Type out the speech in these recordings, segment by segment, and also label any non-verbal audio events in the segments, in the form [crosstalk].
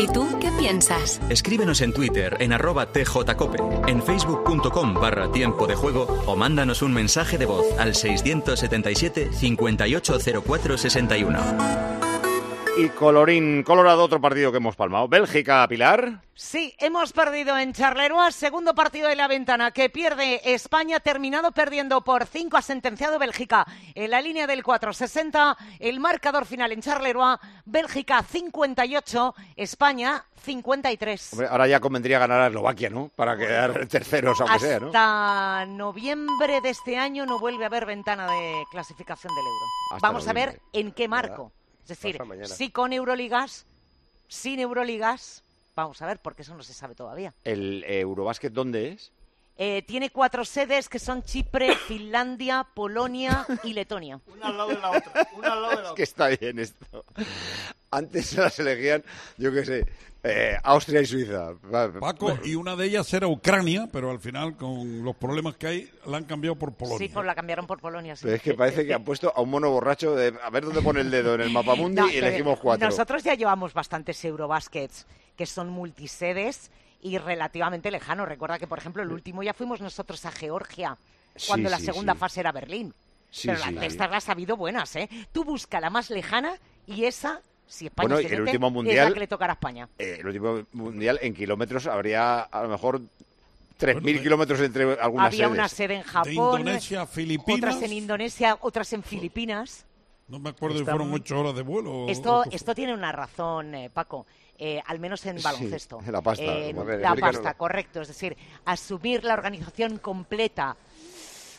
¿Y tú qué piensas? Escríbenos en Twitter en arroba tjcope, en facebook.com barra tiempo de juego o mándanos un mensaje de voz al 677 580461. Y colorín colorado, otro partido que hemos palmado. Bélgica, Pilar. Sí, hemos perdido en Charleroi, segundo partido de la ventana que pierde España, terminado perdiendo por 5, ha sentenciado Bélgica en la línea del 4-60, el marcador final en Charleroi, Bélgica 58, España 53. Hombre, ahora ya convendría ganar a Eslovaquia, ¿no? Para quedar terceros, aunque sea, ¿no? Hasta noviembre de este año no vuelve a haber ventana de clasificación del euro. Hasta Vamos a ver en qué marco. Es decir, si con Euroligas, sin Euroligas, vamos a ver, porque eso no se sabe todavía. ¿El eh, Eurobásquet dónde es? Eh, tiene cuatro sedes que son Chipre, [coughs] Finlandia, Polonia y Letonia. Una al lado de la otra. Una al lado de la [laughs] Es que está bien esto. Antes las elegían, yo qué sé, eh, Austria y Suiza. Paco, y una de ellas era Ucrania, pero al final, con los problemas que hay, la han cambiado por Polonia. Sí, pues la cambiaron por Polonia. sí. Pero es que parece que han puesto a un mono borracho de a ver dónde pone el dedo en el mapa mundi No, y elegimos cuatro. Nosotros ya llevamos bastantes Eurobaskets que son multisedes y relativamente lejanos. Recuerda que, por ejemplo, el último ya fuimos nosotros a Georgia, cuando Sí, la sí, segunda sí. fase era Berlín. Sí, Pero las sí. estas las ha habido buenas, ¿eh? Tú busca la más lejana y esa, si España Bueno, el último es mundial- la que le tocará a España. Eh, el último mundial en kilómetros habría a lo mejor 3.000 kilómetros entre algunas Había sedes. una sede en De Japón, Indonesia Filipinas. otras en Indonesia, otras en Filipinas. No me acuerdo si fueron ocho horas de vuelo. o- Esto, o esto tiene una razón, eh, Paco. Eh, al menos en Sí, baloncesto. la pasta, Eh, como- A ver, la pasta, correcto. Es decir, asumir la organización completa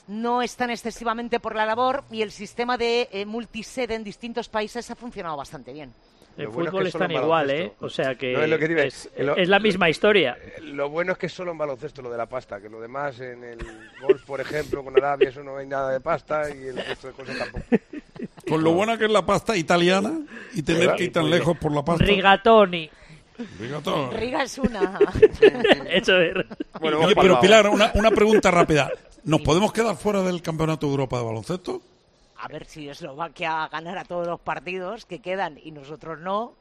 no es tan excesivamente por la labor y el sistema de eh, multisede en distintos países ha funcionado bastante bien. En Lo bueno es fútbol que solo están en igual, ¿eh? baloncesto. O sea que, No, es que es, decir. Lo- es la misma historia. [laughs] Lo bueno es que es solo en baloncesto lo de la pasta, que lo demás en el golf, por ejemplo, con Arabia, eso no hay nada de pasta y el resto de cosas tampoco. [laughs] Con lo buena que es la pasta italiana y tener que ir tan lejos por la pasta. Rigatoni. Rigatoni. Riga es una. [laughs] Eso es. Bueno, Oye, pero. Pilar, una, una pregunta [laughs] rápida. ¿Nos podemos quedar fuera del Campeonato de Europa de baloncesto? A ver si Eslovaquia ganara todos los partidos que quedan y nosotros no.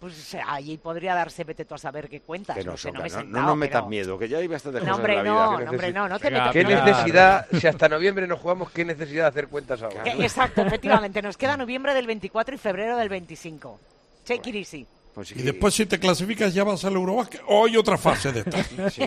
Pues allí podría darse, vete tú a saber qué cuentas. Que no, no sé, no me he no, no sentado, nos metas pero- miedo, que ya hay bastantes No, cosas hombre, en la vida. no, no, hombre, no, no te metas ¿Qué necesidad, si hasta noviembre nos jugamos, qué necesidad de hacer cuentas ahora? Eh, Exacto, efectivamente. Nos queda noviembre del 24 y febrero del 25. Take it easy. Pues sí, Y después, si te clasificas, ya vas al Eurobásquet. O hay otra fase de esta. [laughs] sí,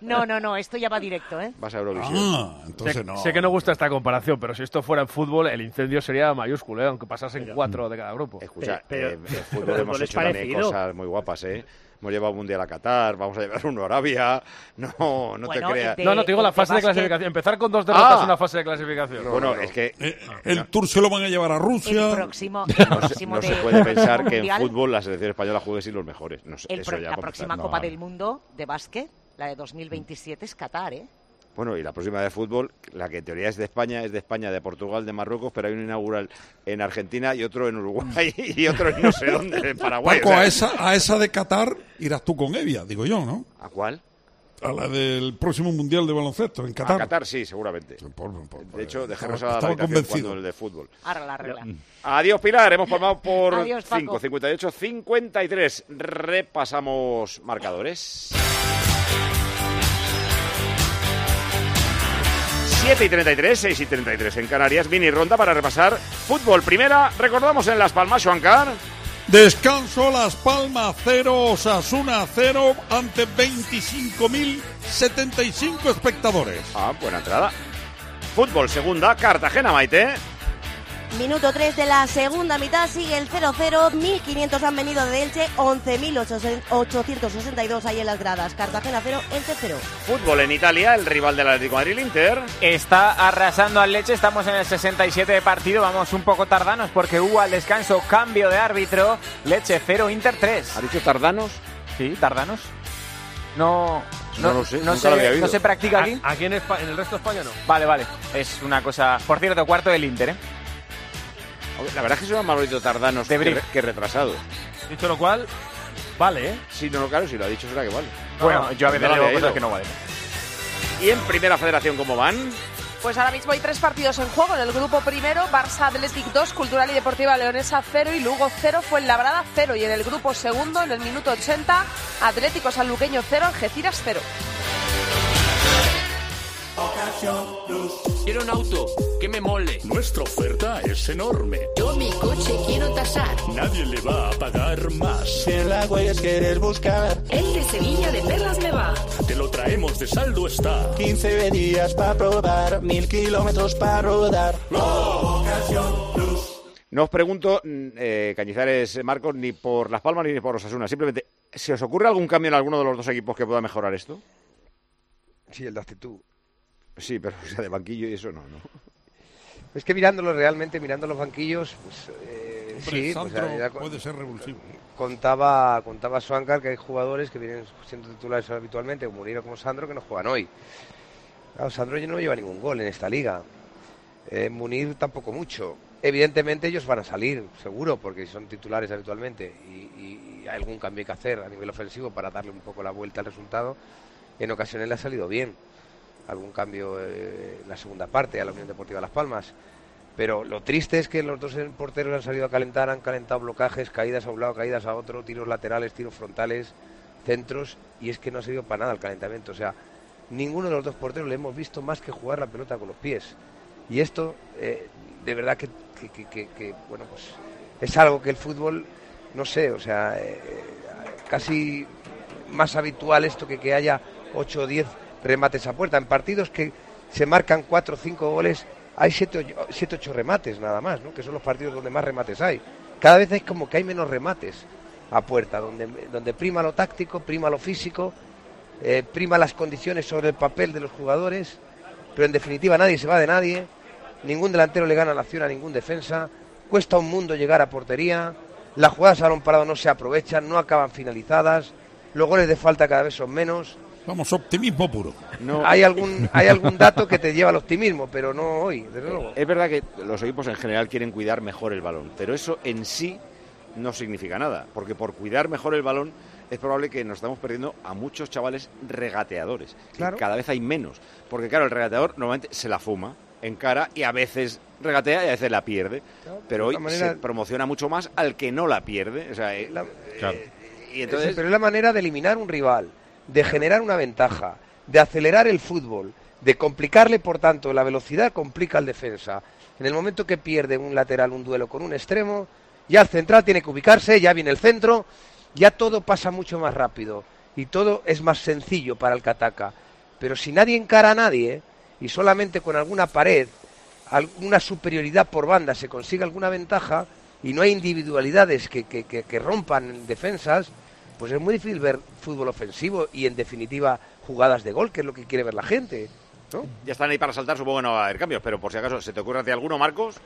No, no, no, esto ya va directo, ¿eh? vas a Eurovisión. Ah, entonces sé, no. sé que no gusta esta comparación, pero si esto fuera en fútbol, el incendio sería mayúsculo, ¿eh? aunque pasasen cuatro de cada grupo. Escucha, Pero- eh, pero fútbol fútbol hemos hecho también cosas muy guapas, ¿eh? Hemos llevado un mundial a Qatar, vamos a llevar [laughs] uno a Arabia. No, no Bueno, te creas. de- No, no, te digo la fase de clasificación. Empezar con dos derrotas Ah. en una fase de clasificación. bueno, es que Eh, el tour se lo van a llevar a El Rusia. próximo, el [laughs] no, se, próximo no se de- puede [laughs] pensar que en mundial, fútbol la selección española juegue sin los mejores. No sé, el eso pro- ya la próxima. Copa No. del Mundo de básquet, la de 2027, es Qatar, ¿eh? Bueno, y la próxima de fútbol, la que en teoría es de España, es de España, de Portugal, de Marruecos, pero hay un inaugural en Argentina y otro en Uruguay [laughs] y otro en no sé dónde, en Paraguay. Paco, o sea, a esa, a esa de Qatar irás tú con Evia, digo yo, ¿no? ¿A cuál? A la del próximo Mundial de Baloncesto en Qatar. A Qatar, sí, seguramente. Por- por- De hecho, dejarnos a la convencido. cuando el de fútbol. Ahora la regla. Adiós, Pilar. Hemos formado por Adiós, Paco. 5, 58, 53. Repasamos marcadores. 7 y 33, 6 y 33 en Canarias. Mini ronda para repasar fútbol. Primera, recordamos en Las Palmas, Juancar. Descanso Las Palmas 0, Osasuna 0 ante 25.075 espectadores. Ah, buena entrada. Fútbol, segunda, Cartagena, Maite. Minuto 3 de la segunda mitad sigue el 0-0. 1.500 han venido de Elche, 11.862 ahí en las gradas. Cartagena 0, Elche 0. Fútbol en Italia, el rival del Atlético de Madrid, el Inter. Está arrasando al Leche, estamos en el 67 de partido, vamos un poco tardanos porque hubo al descanso cambio de árbitro. Leche 0, Inter 3. ¿Ha dicho tardanos? Sí, tardanos. No, No lo sé, no nunca se, lo no se practica aquí. Aquí en, Espa- en el resto de España no. Vale, vale. Es una cosa. Por cierto, cuarto del Inter, ¿eh? La verdad es que son más bonitos tardanos que, re- que retrasados. Dicho lo cual, vale, ¿eh? Sí, no, no, claro, si lo ha dicho será que vale. Bueno, yo a veces no le digo había cosas oído. que no valen. ¿Y en Primera Federación cómo van? Pues ahora mismo hay tres partidos en juego. En el grupo primero, Barça Athletic 2, Cultural y Deportiva Leonesa 0 y Lugo 0, fue Labrada 0. Y en el grupo segundo, en el minuto 80, Atlético Sanluqueño 0, Algeciras 0. Quiero un auto que me mole. Nuestra oferta es enorme. Yo mi coche quiero tasar. Nadie le va a pagar más. Si en la huellas quieres buscar. El de Sevilla de Perlas me va. Te lo traemos de saldo está. 15 días para probar, mil kilómetros para rodar. No os pregunto, mm, eh, Cañizares, Marcos, ni por Las Palmas ni por Osasuna. Simplemente, ¿se os ocurre algún cambio en alguno de los dos equipos que pueda mejorar esto? Sí, el de actitud. Sí, pero o sea, de banquillo y eso no, ¿no? Es que mirándolo realmente, mirando los banquillos, pues, eh, Hombre, sí, pues, ya puede ser revulsivo. contaba contaba Suancar que hay jugadores que vienen siendo titulares habitualmente, como Munir o como Sandro, que no juegan hoy. Claro, Sandro ya no lleva ningún gol en esta liga. Eh, Munir tampoco mucho. Evidentemente ellos van a salir, seguro, porque son titulares habitualmente y, y- y hay algún cambio que hacer a nivel ofensivo para darle un poco la vuelta al resultado. En ocasiones le ha salido bien. Algún cambio eh, en la segunda parte a la Unión Deportiva Las Palmas. Pero lo triste es que los dos porteros han salido a calentar, han calentado blocajes, caídas a un lado, caídas a otro, tiros laterales, tiros frontales, centros, y es que no ha servido para nada el calentamiento. O sea, ninguno de los dos porteros le hemos visto más que jugar la pelota con los pies. Y esto, eh, de verdad que, que- que- que- bueno, pues es algo que el fútbol, no sé, o sea, eh, casi más habitual esto que que haya 8 o 10 remates a puerta. En partidos que se marcan 4 o 5 goles, hay 7 o 8 remates nada más, que son los partidos donde más remates hay. Cada vez es como que hay menos remates a puerta, donde, donde prima lo táctico, prima lo físico, eh, prima las condiciones sobre el papel de los jugadores, pero en definitiva nadie se va de nadie, ningún delantero le gana la acción a ningún defensa, cuesta un mundo llegar a portería, las jugadas a parado no se aprovechan, no acaban finalizadas, los goles de falta cada vez son menos. Vamos, optimismo puro. Hay algún hay algún dato que te lleva al optimismo, pero no hoy, desde luego. Es verdad que los equipos en general quieren cuidar mejor el balón, pero eso en sí no significa nada, porque por cuidar mejor el balón es probable que nos estamos perdiendo a muchos chavales regateadores. Claro. Cada vez hay menos, porque claro, el regateador normalmente se la fuma en cara y a veces regatea y a veces la pierde, pero hoy manera- se promociona mucho más al que no la pierde. O sea, eh, eh, y entonces pero es la manera de eliminar un rival, de generar una ventaja, de acelerar el fútbol, de complicarle, por tanto, la velocidad complica al defensa. En el momento que pierde un lateral un duelo con un extremo, ya el central tiene que ubicarse, ya viene el centro, ya todo pasa mucho más rápido y todo es más sencillo para el que ataca. Pero si nadie encara a nadie y solamente con alguna pared, alguna superioridad por banda se consigue alguna ventaja y no hay individualidades que, que- que- que rompan defensas, pues es muy difícil ver fútbol ofensivo y en definitiva jugadas de gol, que es lo que quiere ver la gente. ¿no? ya están ahí para saltar, supongo que no va a haber cambios, pero por si acaso, ¿se te ocurre hacia alguno, Marcos?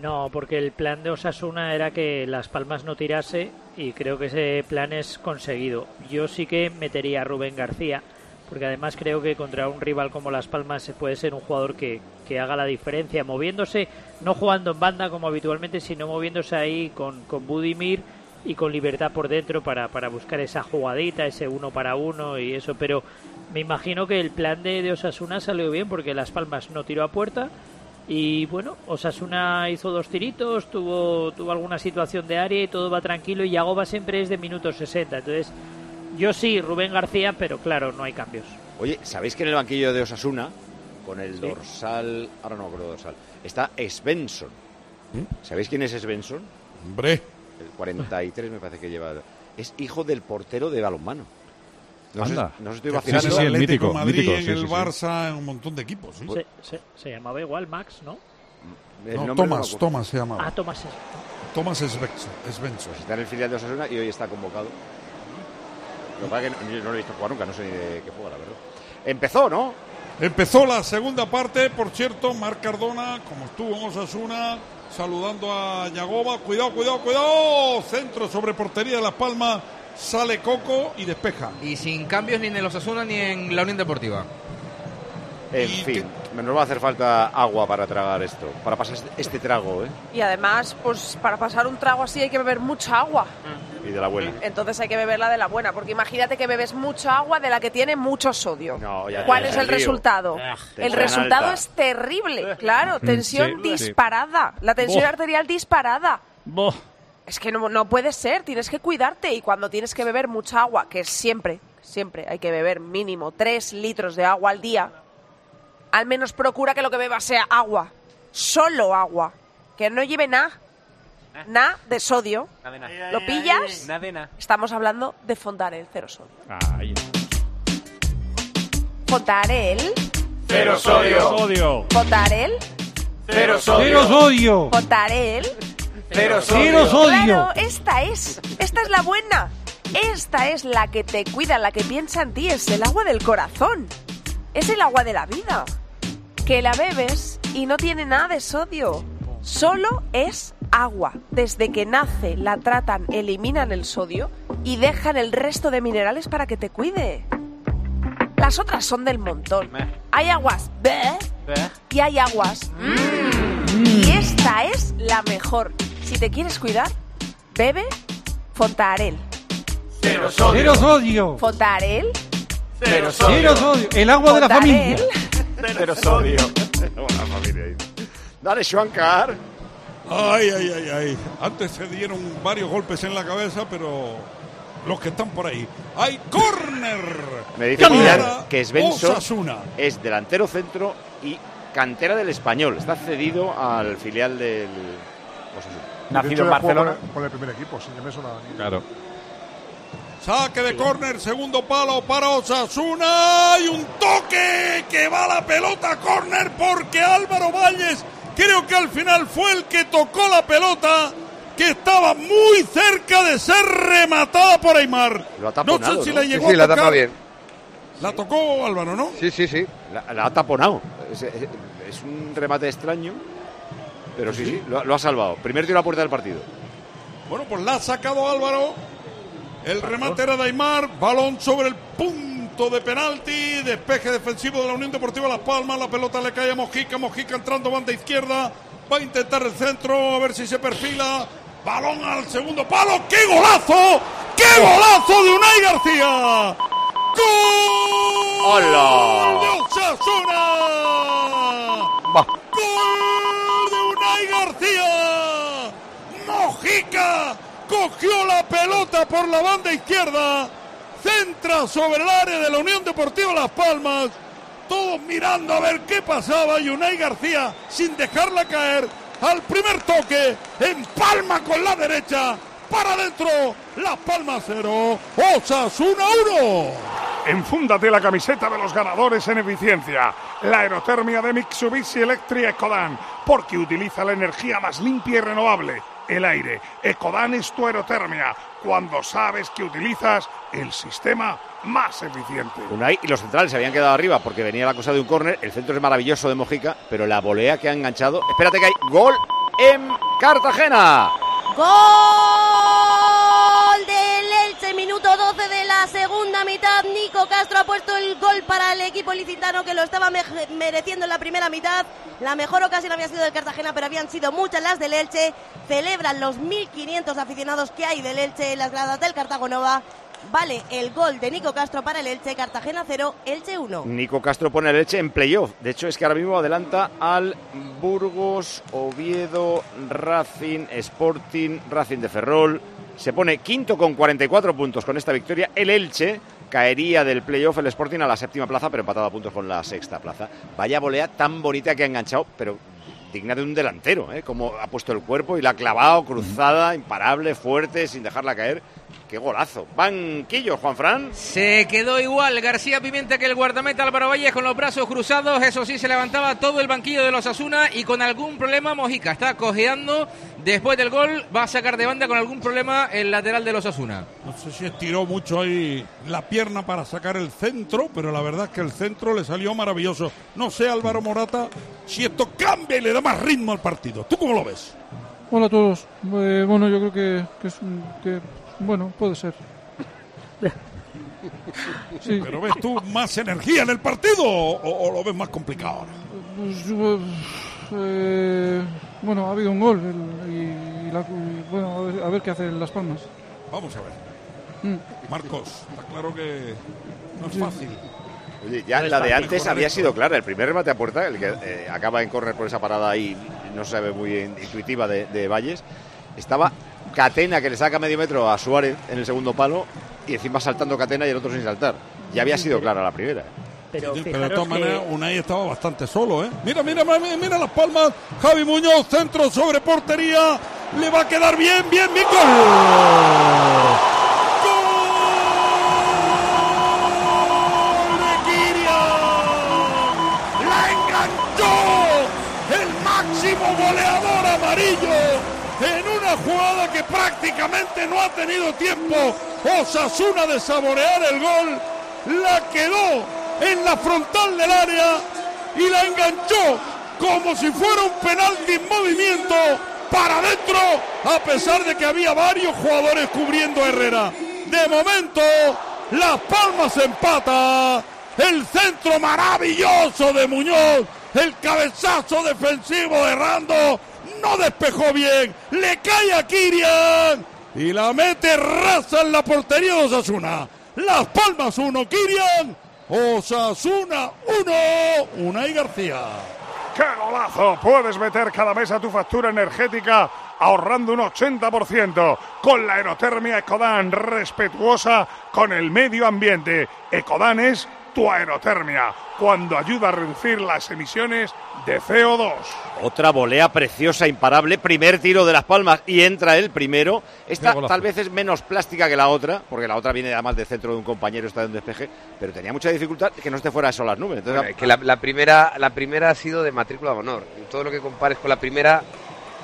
No, porque el plan de Osasuna era que Las Palmas no tirase y creo que ese plan es conseguido. Yo sí que metería a Rubén García, porque además creo que contra un rival como Las Palmas se puede ser un jugador que, que haga la diferencia, moviéndose, no jugando en banda como habitualmente, sino moviéndose ahí con, con Budimir y con libertad por dentro para, para buscar esa jugadita, ese uno para uno y eso. Pero me imagino que el plan de, de Osasuna salió bien porque Las Palmas no tiró a puerta y bueno, Osasuna hizo dos tiritos, tuvo, tuvo alguna situación de área y todo va tranquilo y Yagoba siempre es de minutos 60. Entonces, yo sí, Rubén García, pero claro, no hay cambios. Oye, ¿sabéis que en el banquillo de Osasuna, con el Sí. dorsal, ahora no me acuerdo dorsal, está Svensson? ¿Sabéis quién es Svensson? Hombre. El 43 me parece que lleva. Es hijo del portero de balonmano. No sé, Anda. no os estoy vacilando. sí, sí, el Atlético de Madrid, mítico, en el sí, sí. Barça, en un montón de equipos. ¿sí? Se, se- se llamaba igual Max, ¿no? El No, acuerdo. Thomas se llamaba. Ah, Tomás. es- Thomas Svensson. Pues está en el filial de Osasuna y hoy está convocado. Lo que pasa es que no lo he visto jugar nunca, no sé ni de qué juega, la verdad. Empezó, ¿no? Empezó la segunda parte, por cierto, Marc Cardona, como estuvo en Osasuna, saludando a Yagoba. Cuidado, cuidado, cuidado. Centro sobre portería de Las Palmas. sale Coco y despeja. Y sin cambios ni en los Osasuna ni en la Unión Deportiva. En fin, nos va a hacer falta agua para tragar esto, para pasar este- este trago, ¿eh? Y además, pues para pasar un trago así hay que beber mucha agua. Y de la buena. Entonces hay que beberla de la buena, porque imagínate que bebes mucha agua de la que tiene mucho sodio. No, ya ¿Cuál es el lío. resultado? Ah, El tensión resultado alta. es terrible, claro, Mm, tensión sí. disparada, la tensión arterial disparada. Es que no, no puede ser, tienes que cuidarte y cuando tienes que beber mucha agua, que siempre, siempre hay que beber mínimo 3 litros de agua al día, al menos procura que lo que bebas sea agua, solo agua, que no lleve nada, nada de sodio. Nada de. ¿Lo pillas? Nada de nada. Estamos hablando de Fontarel cero sodio. Ahí. Fontarel, Cero sodio. Sodio. Fontarel, Cero Cero sodio. Fontarel. Cero Cero sodio. Claro, esta es, esta es la buena. Esta es la que te cuida, la que piensa en ti, es el agua del corazón. Es el agua de la vida. Que la bebes y no tiene nada de sodio. Solo es agua. Desde que nace la tratan, eliminan el sodio y dejan el resto de minerales para que te cuide. Las otras son del montón. Hay aguas "Bleh", y hay aguas "Mm". y esta es la mejor. Si te quieres cuidar, bebe Fontarel. Cero Cero sodio. Fontarel. Cero Cero sodio. El agua de la familia. Cero sodio. [laughs] Dale, Schwankar. Ay, ay, ay, ay. Antes se dieron varios golpes en la cabeza, pero los que están por ahí. ¡Hay córner! Me dice Millán que Svensson Osasuna. es delantero centro y cantera del español. Está cedido al filial del Osasuna. Nacido en Barcelona. Con el primer equipo, sí, que me suena. Claro. Saque de córner, segundo palo para Osasuna. Y un toque que va la pelota córner porque Álvaro Valles creo que al final fue el que tocó la pelota que estaba muy cerca de ser rematada por Aymar. Lo ha No taponado, sé si ¿no? la llegó Sí, sí, la a tocar. tapa bien. La tocó Álvaro, ¿no? Sí, sí, sí. La, la ha taponado. Es, es- es un remate extraño, pero sí, sí, lo, lo ha salvado. Primer tiro a puerta del partido. Bueno, pues la ha sacado Álvaro. El remate era de Aymar. Balón sobre el punto de penalti. Despeje defensivo de la Unión Deportiva Las Palmas. La pelota le cae a Mojica. Mojica entrando banda izquierda. Va a intentar el centro. A ver si se perfila. Balón al segundo palo. ¡Qué golazo! ¡Qué golazo de Unai García! ¡Gol! ¡Hola! ¡De Osasuna! ¡Gol de Unai García! Mojica cogió la pelota por la banda izquierda, centra sobre el área de la Unión Deportiva Las Palmas, todos mirando a ver qué pasaba y Unai García sin dejarla caer al primer toque, empalma con la derecha, para adentro, Las Palmas 0, Osasuna 1. Enfúndate la camiseta de los ganadores en eficiencia. La aerotermia de Mitsubishi Electric Ecodan, porque utiliza la energía más limpia y renovable, el aire. Ecodan es tu aerotermia, cuando sabes que utilizas el sistema más eficiente. Unai y los centrales se habían quedado arriba porque venía la cosa de un córner. El centro es maravilloso de Mojica, pero la volea que ha enganchado. Espérate que hay gol en Cartagena. Gol Elche, minuto 12 de la segunda mitad. Nico Castro ha puesto el gol para el equipo licitano que lo estaba me- mereciendo en la primera mitad. La mejor ocasión había sido del Cartagena, pero habían sido muchas las del Elche. Celebran los 1.500 aficionados que hay del Elche en las gradas del Cartagonova. Vale el gol de Nico Castro para el Elche, Cartagena 0, Elche 1. Nico Castro pone el Elche en playoff. De hecho, es que ahora mismo adelanta al Burgos, Oviedo, Racing, Sporting, Racing de Ferrol. Se pone quinto con 44 puntos con esta victoria. El Elche caería del playoff el Sporting a la séptima plaza, pero empatado a puntos con la sexta plaza. Vaya volea tan bonita que ha enganchado, pero digna de un delantero, ¿eh? Como ha puesto el cuerpo y la ha clavado cruzada, imparable, fuerte, sin dejarla caer. ¡Qué golazo! Banquillo, Juan Fran. Se quedó igual García Pimienta que el guardameta Álvaro Valles con los brazos cruzados. Eso sí, se levantaba todo el banquillo de los Asuna y con algún problema Mojica. Está cojeando. Después del gol va a sacar de banda con algún problema el lateral de los Asuna. No sé si estiró mucho ahí la pierna para sacar el centro, pero la verdad es que el centro le salió maravilloso. No sé, Álvaro Morata, si esto cambia y le da más ritmo al partido. ¿Tú cómo lo ves? Hola a todos. Eh, bueno, yo creo que, que es un- que, bueno, puede ser. Sí. ¿Pero ves tú más energía en el partido o, o lo ves más complicado ahora? Pues, pues, eh, bueno, ha habido un gol el- y, y la- y, bueno, a ver, a ver qué hacen Las Palmas. Vamos a ver. Mm. Marcos, está claro que no es Sí. fácil. Oye, ya No la de antes había sido clara. El primer remate a puerta, el que eh, acaba en córner por esa parada ahí, no se ve muy in- intuitiva de, de Valles, estaba Catena que le saca medio metro a Suárez en el segundo palo y encima saltando Catena y el otro sin saltar. Ya había sido clara la primera. Pero, Sí, pero de todas que- maneras, Unai estaba bastante solo, ¿eh? Mira, mira, mira, mira las palmas. Javi Muñoz, centro sobre portería. Le va a quedar bien, bien, bien. ¡Gol! ¡Gol de Kirian! ¡La enganchó! El máximo goleador amarillo jugada que prácticamente no ha tenido tiempo Osasuna de saborear el gol. La quedó en la frontal del área y la enganchó como si fuera un penalti en movimiento para adentro, a pesar de que había varios jugadores cubriendo a Herrera. De momento, Las Palmas empata. El centro maravilloso de Muñoz. El cabezazo defensivo de Rando. No despejó bien. Le cae a Kirian. Y la mete raza en la portería de Osasuna. Las Palmas 1, Kirian. Osasuna 1, Unai García. ¡Qué golazo! Puedes meter cada mes a tu factura energética ahorrando un 80% con la aerotermia Ecodan, respetuosa con el medio ambiente. Ecodan es tu aerotermia, cuando ayuda a reducir las emisiones de CO2. Otra volea preciosa, imparable. Primer tiro de Las Palmas y entra el primero. Esta tal vez es menos plástica que la otra, porque la otra viene además de centro de un compañero, está de un despeje, pero tenía mucha dificultad que no esté fuera de eso las nubes. Entonces, Bueno, es que la, la primera, la primera ha sido de matrícula de honor. Todo lo que compares con la primera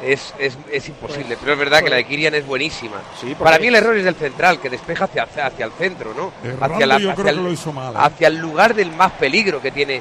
es, es, es imposible. pero es verdad que la de Kirian es buenísima. porque- Para mí el error es del central, que despeja hacia, hacia el centro, ¿no? Hacia, la- yo hacia creo el, que lo hizo mal, ¿eh? hacia el lugar del más peligro que tiene,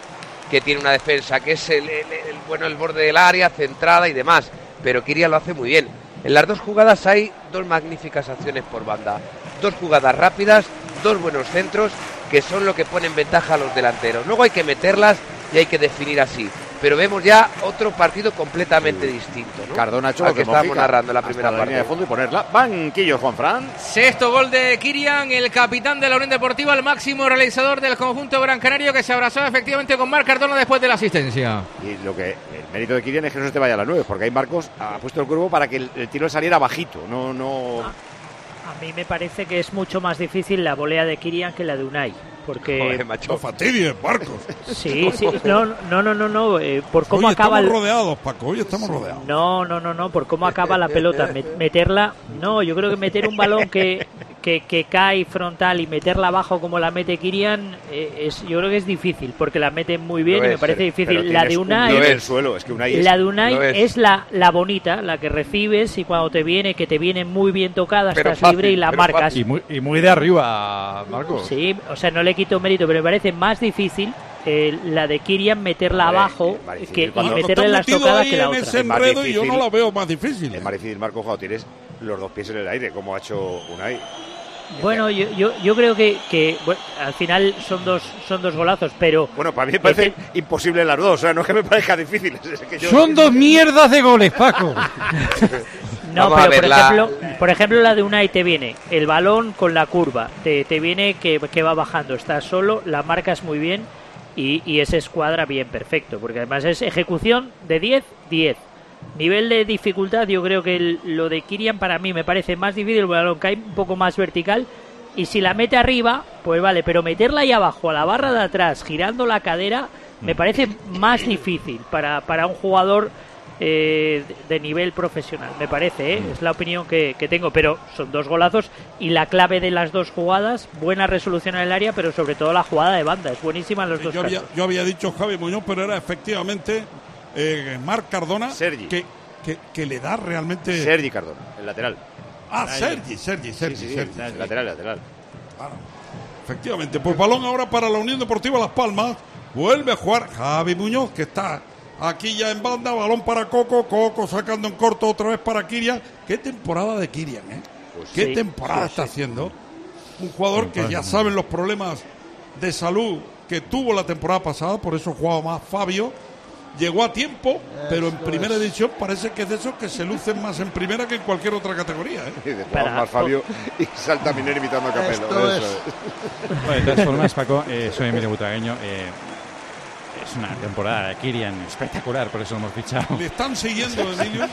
que tiene una defensa, que es el, el- el- bueno, el borde del área, centrada y demás. Pero Kirian lo hace muy bien. En las dos jugadas hay dos magníficas acciones por banda. Dos jugadas rápidas, dos buenos centros, que son lo que pone en ventaja a los delanteros. Luego hay que meterlas y hay que definir así. Pero vemos ya otro partido completamente distinto, ¿no? Cardona Al lo que que estábamos Mojica, narrando la hasta primera la parte. línea de fondo y ponerla. Banquillo, Juan Fran. Sexto gol de Kirian, el capitán de la Unión Deportiva, el máximo realizador del conjunto gran canario que se abrazó efectivamente con Marc Cardona después de la asistencia. Y lo que el mérito de Kirian es que no se te vaya a las nueve, porque ahí Marcos ha puesto el curvo para que el, el tiro saliera bajito, no, no. A mí me parece que es mucho más difícil la volea de Kirian que la de Unai. Porque. Joder, macho. No fastidies, Marcos. Sí, [laughs] sí, no, no, no, no, no, eh, por cómo Hoy acaba estamos el... rodeados, Paco. Hoy estamos rodeados. No, no, no, no, por cómo acaba la pelota. Me- meterla, no, yo creo que meter un balón que, que, que cae frontal y meterla abajo como la mete Kirian, eh, es, yo creo que es difícil, porque la mete muy bien y me parece pero- difícil. pero La de un Unai, suelo, es que Unai es- la de Unai es. es, la, la bonita, la que recibes y cuando te viene, que te viene muy bien tocada, Pero estás fácil, libre y la marcas. Y muy, y muy de arriba, Marcos. Sí, o sea, no le quito mérito, pero me parece más difícil eh, la de Kirian meterla abajo que, y meterle las tocadas que la otra. Es más difícil- la veo más difícil. Es más difícil, Marcos, cuando tienes los dos pies en el aire, como ha hecho Unai. Bueno, yo, yo, yo creo que, que bueno, al final son dos son dos golazos, pero Bueno, para mí me parece imposible las dos, o sea, no es que me parezca difícil. [laughs] es que yo- Son dos mierdas de goles, Paco. [laughs] No, Vamos pero por ejemplo, por ejemplo la de Unai te viene el balón con la curva, te, te viene que, que va bajando, estás solo, la marcas muy bien y, y ese escuadra bien perfecto, porque además es ejecución de 10, 10. Nivel de dificultad, yo creo que el- lo de Kirian para mí me parece más difícil, el balón cae un poco más vertical. Y si la mete arriba, pues vale, pero meterla ahí abajo, a la barra de atrás, girando la cadera, me parece más difícil para, para un jugador eh, de nivel profesional, me parece, ¿eh? es la opinión que, que tengo, pero son dos golazos y la clave de las dos jugadas, buena resolución en el área, pero sobre todo la jugada de banda, es buenísima en los dos Yo había, yo había dicho Javi Muñoz, pero era efectivamente eh, Marc Cardona que, que, que le da realmente. Sergi Cardona, el lateral. Ah, Sergi, Sergi, Sergi. Sí, sí, Sergi, sí, Sergi. lateral, lateral. Efectivamente, pues balón ahora para la Unión Deportiva Las Palmas. Vuelve a jugar Javi Muñoz, que está aquí ya en banda. Balón para Coco. Coco sacando en corto otra vez para Kirian. Qué temporada de Kirian, ¿eh? Qué sí, temporada está sí. haciendo. un jugador que ya saben los problemas de salud que tuvo la temporada pasada, por eso jugaba más Fabio. Llegó a tiempo, pero en primera es. edición parece que es de esos que se lucen más en primera que en cualquier otra categoría. ¿eh? Y después más Fabio y salta Miner imitando a Capello. Esto Eso es. es. Bueno, de todas formas, Paco, eh, soy Emilio Butragueño. eh, es una temporada de Kirian espectacular, por eso lo hemos fichado. Le están siguiendo, Emilio.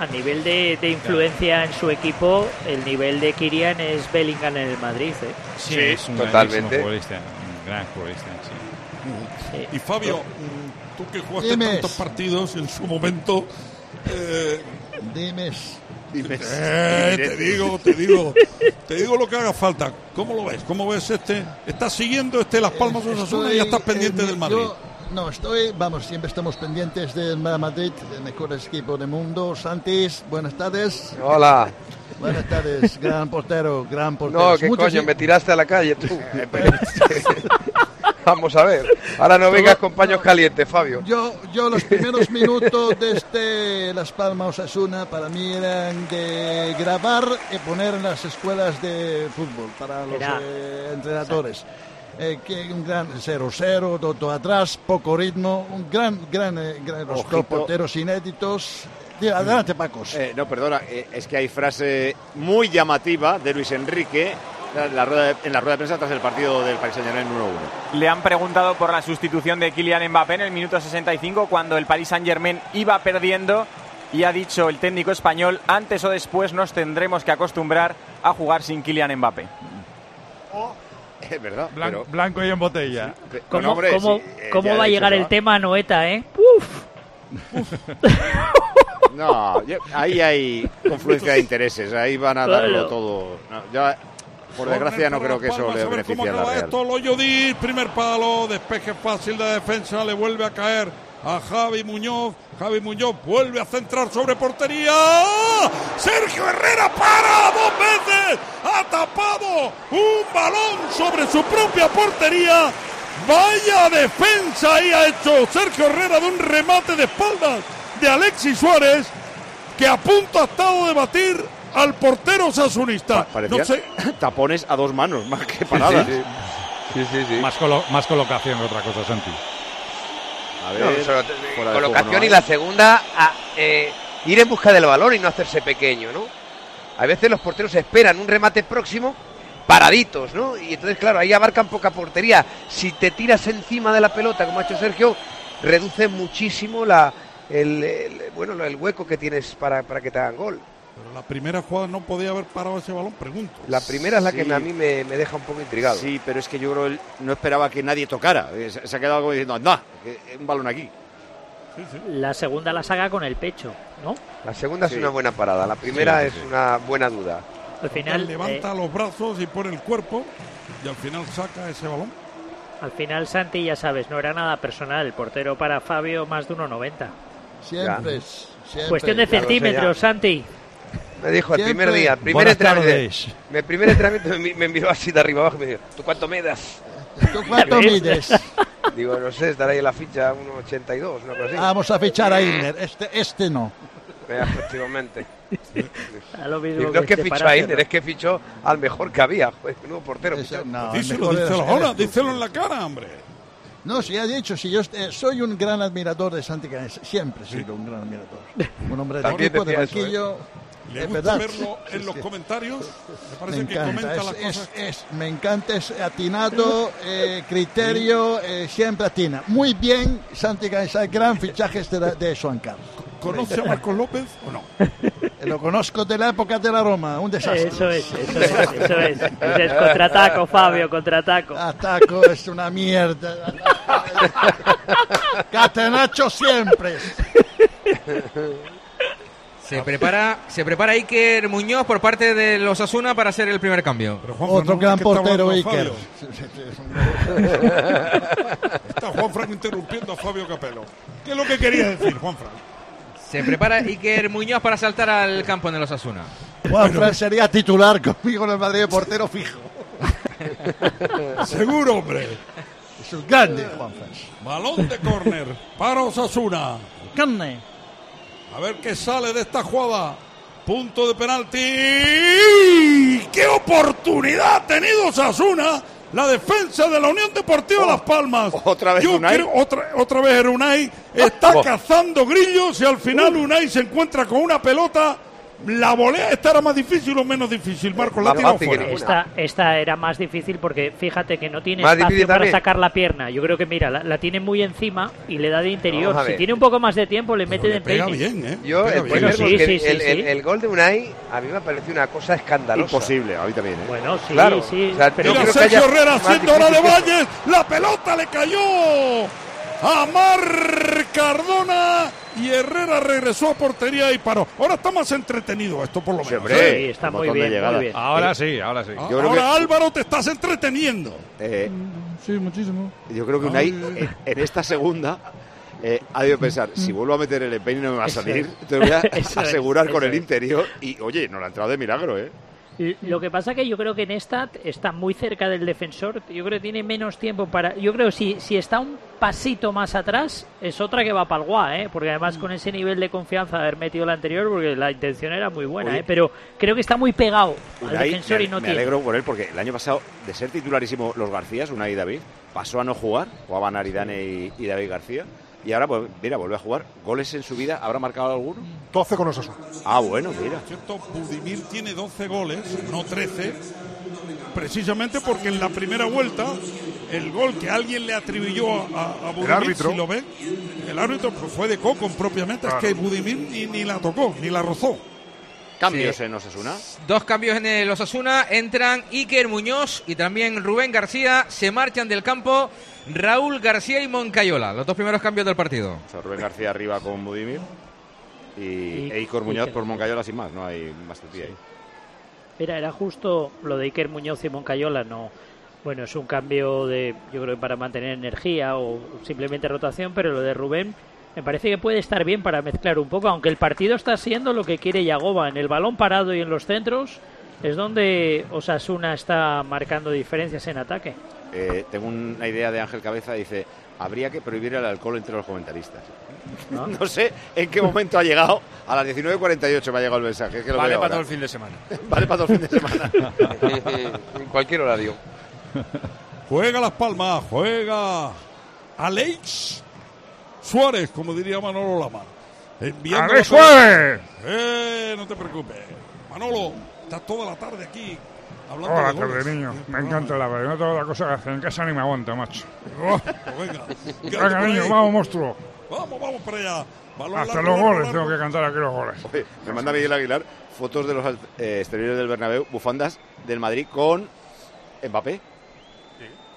A nivel de, de influencia en su equipo, el nivel de Kirian es Bellingham en el Madrid. ¿eh? Sí, es un totalmente. grandísimo futbolista, un gran futbolista, sí. Y Fabio, tú que jugaste tantos partidos en su momento. Eh, Dimes. eh, te digo, te digo, te digo lo que haga falta. ¿Cómo lo ves? ¿Cómo ves este? ¿Estás siguiendo este Las Palmas de Osasuna y ya estás pendiente del Madrid? yo- no, estoy, vamos, siempre estamos pendientes del Madrid, el mejor equipo del mundo. Santis, buenas tardes. Hola. Buenas tardes, gran portero, gran portero. No, qué Muchos- coño, me tiraste a la calle tú. [laughs] Vamos a ver. Ahora no vengas con paños calientes, Fabio. Yo, yo los primeros minutos desde Las Palmas Osasuna para mí eran de grabar y poner en las escuelas de fútbol para los Era- eh, entrenadores. Eh, que un gran 0-0, todo atrás, poco ritmo, un gran, gran, eh, gran los dos porteros inéditos. Di- Adelante, Pacos. Eh, no, perdona, eh, es que hay frase muy llamativa de Luis Enrique la- la rueda de- en la rueda de prensa tras el partido del Paris Saint-Germain 1-1. Le han preguntado por la sustitución de Kylian Mbappé en el minuto 65 cuando el Paris Saint-Germain iba perdiendo y ha dicho el técnico español, antes o después nos tendremos que acostumbrar a jugar sin Kylian Mbappé. [laughs] Es verdad, Blan- pero... Blanco y en botella. ¿Cómo, hombre, cómo- sí, eh, cómo va a llegar eso, el ¿no? tema a Noeta, eh? [laughs] ¡Uf! No, yo- ahí hay confluencia de intereses, ahí van a darlo Claro. todo. No, ya, por desgracia no creo que eso le beneficie a la Real. esto, Loyodí, primer palo, despeje fácil de defensa, le vuelve a caer a Javi Muñoz. Javi Muñoz vuelve a centrar sobre portería. Sergio Herrera para dos veces. Ha tapado un balón sobre su propia portería. Vaya defensa ahí ha hecho Sergio Herrera de un remate de espaldas de Alexis Suárez que a punto ha estado de batir al portero sasunista. No sé, [laughs] tapones a dos manos, más que paradas. sí. Sí, sí, sí. Más, colo- más colocación que otra cosa, Santi. A No, ver, solo- fuera de colocación no y la segunda, a, eh, ir en busca del balón y no hacerse pequeño, ¿no? A veces los porteros esperan un remate próximo paraditos, ¿no? Y entonces, claro, ahí abarcan poca portería. Si te tiras encima de la pelota, como ha hecho Sergio, reduce muchísimo la, el, el- bueno, el hueco que tienes para, para que te hagan gol. Pero la primera jugada no podía haber parado ese balón, pregunto. La primera es la que Sí. a mí me, me deja un poco intrigado. Sí, pero es que yo creo que él no esperaba que nadie tocara. Eh, Se se ha quedado como diciendo, anda, que- un balón aquí. La segunda la saca con el pecho, ¿no? La segunda Sí. es una buena parada, la primera Sí, sí, es una buena duda. Al final, levanta eh, los brazos y pone el cuerpo y al final saca ese balón. al final Santi, ya sabes, no era nada personal. El portero para Fabio más de 1,90. Siempre, siempre. Cuestión de centímetros. Santi. Me dijo el Siempre. primer día, el primer entrenamiento. Mi primer entrenamiento me, me miró así de arriba abajo y me dijo, ¿tú cuánto me das? ¿Tú cuánto mides? [laughs] Digo, no sé, estará ahí en la ficha 1,82, una cosa así. Vamos a fichar a Ilner. Este, este no. Efectivamente. [laughs] Lo Y no es que fichó a. Ilner, es que fichó al mejor que había. Joder, nuevo portero. Eso, no, el díselo, díselo ahora, díselo en la cara, hombre. No, sí, ha dicho, si yo eh, soy un gran admirador de Santi Canes, siempre he sido un gran admirador. Un hombre de equipo, de decía eso, ¿eh? Le es gusta verdad. verlo en Sí, los sí. comentarios. Me parece Me que encanta, comenta es, las es- cosas. es- me encanta, es atinado, eh, criterio, eh, siempre atina. Muy bien, Santi Canes, gran fichaje este de, de Juan Carlos. ¿Conoce a Marcos López o no? Eh, Lo conozco de la época de la Roma, un desastre. Eso es, eso es, eso es. Es contraataco, Fabio, contraataco. Ataco es una mierda. Catenacho siempre. Se prepara, se prepara Iker Muñoz por parte de los Asuna para hacer el primer cambio. Pero Juanfran, Otro no, gran es que está portero, Iker. Está Juanfran interrumpiendo a Fabio Capello. ¿Qué es lo que quería decir, Juanfran? Se prepara Iker Muñoz para saltar al campo de los Asuna. Juan Fran sería titular conmigo en el Madrid de portero fijo. [laughs] Seguro, hombre. Es un grande, Juan. Balón de córner para Osasuna. Carne. A ver qué sale de esta jugada. Punto de penalti. qué oportunidad ha tenido Osasuna la defensa de la Unión Deportiva Las Palmas. Oh, Otra vez Yo Unai. creo- otra, otra vez Unai. Está Oh. cazando grillos y al final Unai se encuentra con una pelota. La volea esta era más difícil o menos difícil, Marcos. La tirado fuera. Esta, esta era más difícil porque fíjate que no tiene Más espacio para sacar la pierna. Yo creo que, mira, la, la tiene muy encima y le da de interior. Si tiene un poco más de tiempo, le mete de pega bien, ¿eh? Yo, el, Bueno, sí, sí, sí, el, el- sí. el gol de Unai a mí me ha parecido una cosa escandalosa. Imposible, a mí también. ¿eh? Bueno, sí, Claro, sí. o sea, pero Mira creo que Sergio Herrera haciendo hora de Valles. La pelota le cayó a Mar Cardona y Herrera regresó a portería y paró. Ahora está más entretenido esto por lo menos. hombre, ¿eh? Sí, está muy de bien, muy bien. Ahora sí, ahora sí. Ah, Ahora que- Álvaro te estás entreteniendo. Eh, Sí, muchísimo. yo creo que Unai, en, en esta segunda, eh, ha debido pensar, si vuelvo a meter el empeño no me va a salir, te voy a [laughs] asegurar con el interior. Y, oye, no le ha entrado de milagro, ¿eh? Lo que pasa que yo creo que en esta está muy cerca del defensor. Yo creo que tiene menos tiempo para. Yo creo que si, si está un pasito más atrás, es otra que va para el guá, ¿eh? Porque además con ese nivel de confianza de haber metido la anterior, porque la intención era muy buena, Oye. ¿eh? Pero creo que está muy pegado al defensor me, y no me tiene. alegro por él porque el año pasado, de ser titularísimo los Garcías, Unai y David, pasó a no jugar, jugaban Aridane y, y David García. Y ahora, pues, mira, vuelve a jugar. ¿Goles en su vida? ¿Habrá marcado alguno? 12 con Osasuna. Ah, bueno, mira. Por cierto, Budimir tiene 12 goles, no 13, precisamente porque en la primera vuelta el gol que alguien le atribuyó a, a Budimir, árbitro. si lo ven, el árbitro pues, fue de Cocon propiamente, Claro. es que Budimir ni, ni la tocó, ni la rozó. Cambios Sí. en Osasuna. Dos cambios en el Osasuna. Entran Iker Muñoz y también Rubén García. Se marchan del campo Raúl García y Moncayola. Los dos primeros cambios del partido. O sea, Rubén García arriba con Budimir y, Y- Eikor Muñoz Iker por Muñoz. Moncayola sin más. No hay más tutía ahí. Mira, era justo lo de Iker Muñoz y Moncayola, no. Bueno, es un cambio de, yo creo que para mantener energía o simplemente rotación, pero lo de Rubén me parece que puede estar bien para mezclar un poco, aunque el partido está siendo lo que quiere Yagoba. En el balón parado y en los centros es donde Osasuna está marcando diferencias en ataque. Eh, tengo una idea de Ángel Cabeza, dice, habría que prohibir el alcohol entre los comentaristas. ¿No? [laughs] No sé en qué momento ha llegado. A las 19.48 me ha llegado el mensaje. que lo [laughs] Vale para todo el fin de semana. Vale para todo el fin de semana. en cualquier horario. Juega Las Palmas, juega Alex Suárez, como diría Manolo Lama. Enviando ¡Alex. Suárez! Eh, no te preocupes. Manolo, estás toda la tarde aquí hablando Hola, de goles. niño. Me encanta la verdad. No tengo otra cosa que hacer. En casa ni me aguanta, macho. Oh, pues venga. Venga, niño, vamos, monstruo. Vamos, vamos para allá. Balón Hasta largo, los goles largo. tengo que cantar aquí los goles. Oye, me manda Miguel Aguilar fotos de los eh, exteriores del Bernabéu, bufandas del Madrid con Mbappé.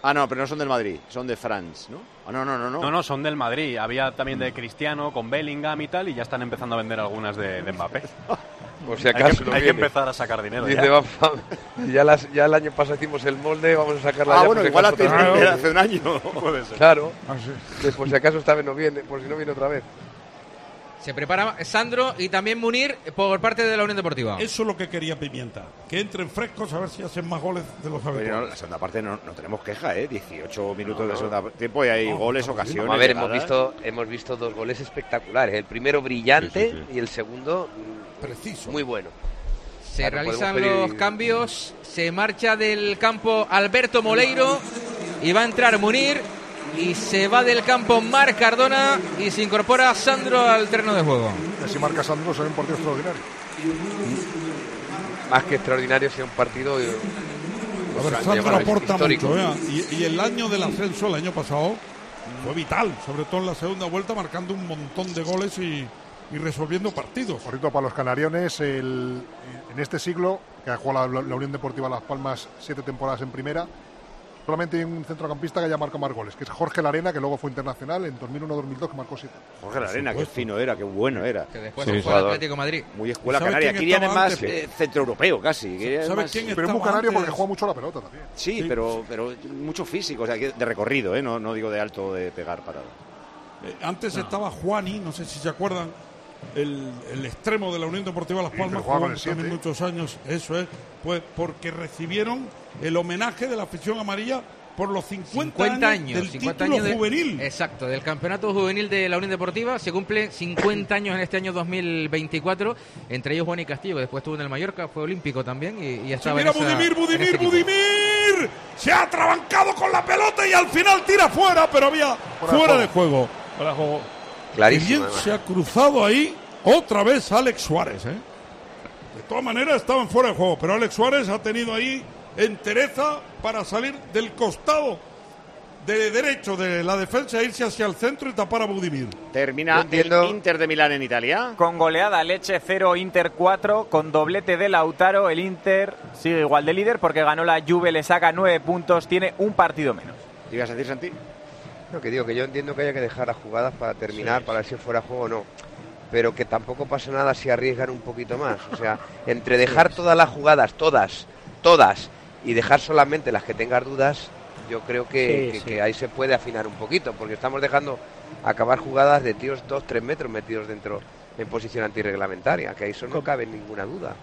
Ah, no, pero no son del Madrid, son de France, ¿no? Ah, no, no, no, no. No, no, son del Madrid. Había también de Cristiano con Bellingham y tal, y ya están empezando a vender algunas de, de Mbappé. [laughs] Por si Hay que- acaso hay que, empezar a sacar dinero. Dice, ya. [laughs] ya, las- ya el año pasado hicimos el molde, vamos a sacarla Ah, ya. bueno, igual acaso hace, un año. [laughs] Puede ser. Claro. Ah, sí. Por si acaso esta vez no viene, por si no viene otra vez. Se prepara Sandro y también Munir por parte de la Unión Deportiva. Eso es lo que quería Pimienta. Que entren frescos a ver si hacen más goles de los no, habituales. la segunda parte no, no tenemos queja, ¿eh? 18 minutos de segunda tiempo y hay goles, ocasiones. A ver, hemos visto, hemos visto dos goles espectaculares. El primero brillante Sí, sí, y el segundo mm, Preciso. muy bueno. Se Claro, realizan los cambios. Se marcha del campo Alberto Moleiro. Y va a entrar Munir. Y se va del campo Mar Cardona. Y se incorpora Sandro al terreno de juego. Si marca Sandro, será un partido extraordinario. Más que extraordinario, sea un partido. eh, A ver, pues, Sandro aporta mucho. ¿eh? Y, y el año del ascenso, el año pasado, fue vital. Sobre todo en la segunda vuelta, marcando un montón de goles y, y resolviendo partidos. Por para los canariones, el- en este siglo, que ha jugado la, la Unión Deportiva Las Palmas siete temporadas en primera, solamente hay un centrocampista que haya marcado más goles, que es Jorge Larena, que luego fue internacional en 2001-2002, que marcó siete. Jorge Larena, qué fino era, qué bueno era. Que después Sí, se fue al. Atlético Madrid. Muy escuela ¿Sabes canaria. Kilian es más eh, centroeuropeo casi. ¿Sabes más- quién Pero es muy canario porque juega mucho la pelota también. Sí, Sí. Pero, pero mucho físico, o sea, que de recorrido, ¿eh? no, no digo de alto de pegar parado. Eh, antes estaba Juani, no sé si se acuerdan, el, el extremo de la Unión Deportiva Las Sí, Palmas, jugó siete. muchos años, eso es, pues porque recibieron el homenaje de la afición amarilla por los 50, 50 años, años, del 50 título años de- juvenil. Exacto, del campeonato juvenil de la Unión Deportiva. Se cumplen 50 años en este año 2024. Entre ellos Juan y Castillo, que después estuvo en el Mallorca, fue olímpico también y, y Sí, estaba mira en esa- Budimir, Budimir. Budimir. Se ha atrabancado con la pelota y al final tira fuera, pero había fuera, de juego. Fuera de juego. Clarísimo, Y bien se ha cruzado ahí otra vez Alex Suárez. ¿eh? De todas maneras estaban fuera de juego, pero Alex Suárez ha tenido ahí entereza para salir del costado de derecho de la defensa, e irse hacia el centro y tapar a Budimir. Termina el Inter de Milán en Italia. Con goleada Leche 0, Inter 4, con doblete de Lautaro, el Inter sigue igual de líder porque ganó la Juve, le saca 9 puntos, tiene un partido menos. ¿Ibas a decir, Santi? No, que digo que yo entiendo que haya que dejar las jugadas para terminar, para ver si fuera juego o no. Pero que tampoco pasa nada si arriesgan un poquito más. O sea, entre dejar todas las jugadas, todas, todas, y dejar solamente las que tengas dudas, yo creo que, Sí, que- sí. que ahí se puede afinar un poquito, porque estamos dejando acabar jugadas de tíos 2, 3 metros metidos dentro en posición antirreglamentaria, que eso no cabe ninguna duda.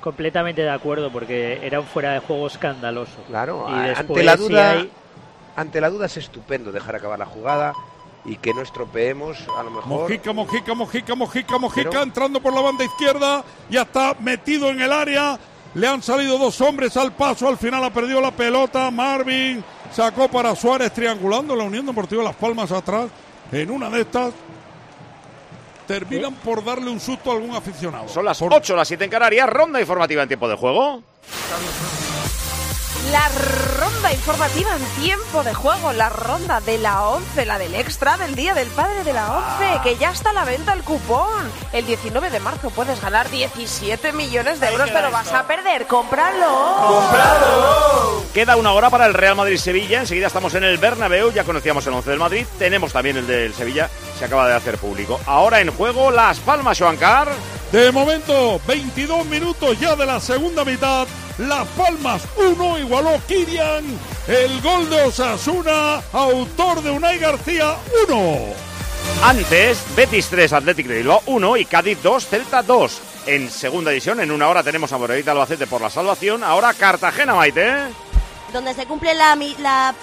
Completamente de acuerdo, porque era un fuera de juego escandaloso. Claro, y a- después, ante la si duda, hay- ante la duda es estupendo dejar acabar la jugada y que no estropeemos a lo mejor. Mojica, Mojica, Mojica, Mojica, Mojica, Pero- entrando por la banda izquierda, ya está metido en el área. Le han salido dos hombres al paso, al final ha perdido la pelota. Marvin sacó para Suárez, triangulando la Unión Deportiva Las Palmas atrás. En una de estas terminan por darle un susto a algún aficionado. Son las 8, las 7 en Canarias. Ronda informativa en tiempo de juego. La ronda informativa en tiempo de juego, la ronda de la 11, la del extra del Día del Padre de la 11, que ya está a la venta el cupón. El 19 de marzo puedes ganar 17 millones de euros, pero vas a perder. ¡Cómpralo! Queda una hora para el Real Madrid-Sevilla. Enseguida estamos en el Bernabéu. Ya conocíamos el 11 del Madrid. Tenemos también el del Sevilla. Se acaba de hacer público. Ahora en juego Las Palmas, Joancar. De momento, 22 minutos ya de la segunda mitad. Las Palmas 1 igualó Kirian. El gol de Osasuna, autor de Unai García 1. Antes, Betis 3, Athletic de Bilbao 1 y Cádiz 2, Celta 2. En segunda división, en una hora tenemos a Morevieta Albacete por la salvación. Ahora Cartagena, Maite. Donde se cumple la, la,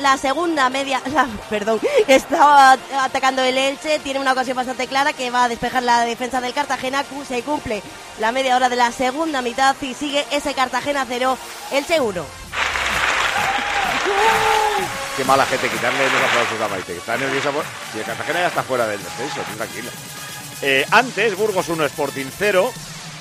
la segunda media, [laughs] la- perdón, estaba atacando el Elche, tiene una ocasión bastante clara que va a despejar la defensa del Cartagena, se cumple la media hora de la segunda mitad y sigue ese Cartagena 0, Elche 1. [laughs] Qué mala gente quitarle los aplausos a Maite. que Está nerviosa por... Si el Cartagena ya está fuera del descenso, tranquila. Eh, antes, Burgos 1, Sporting 0.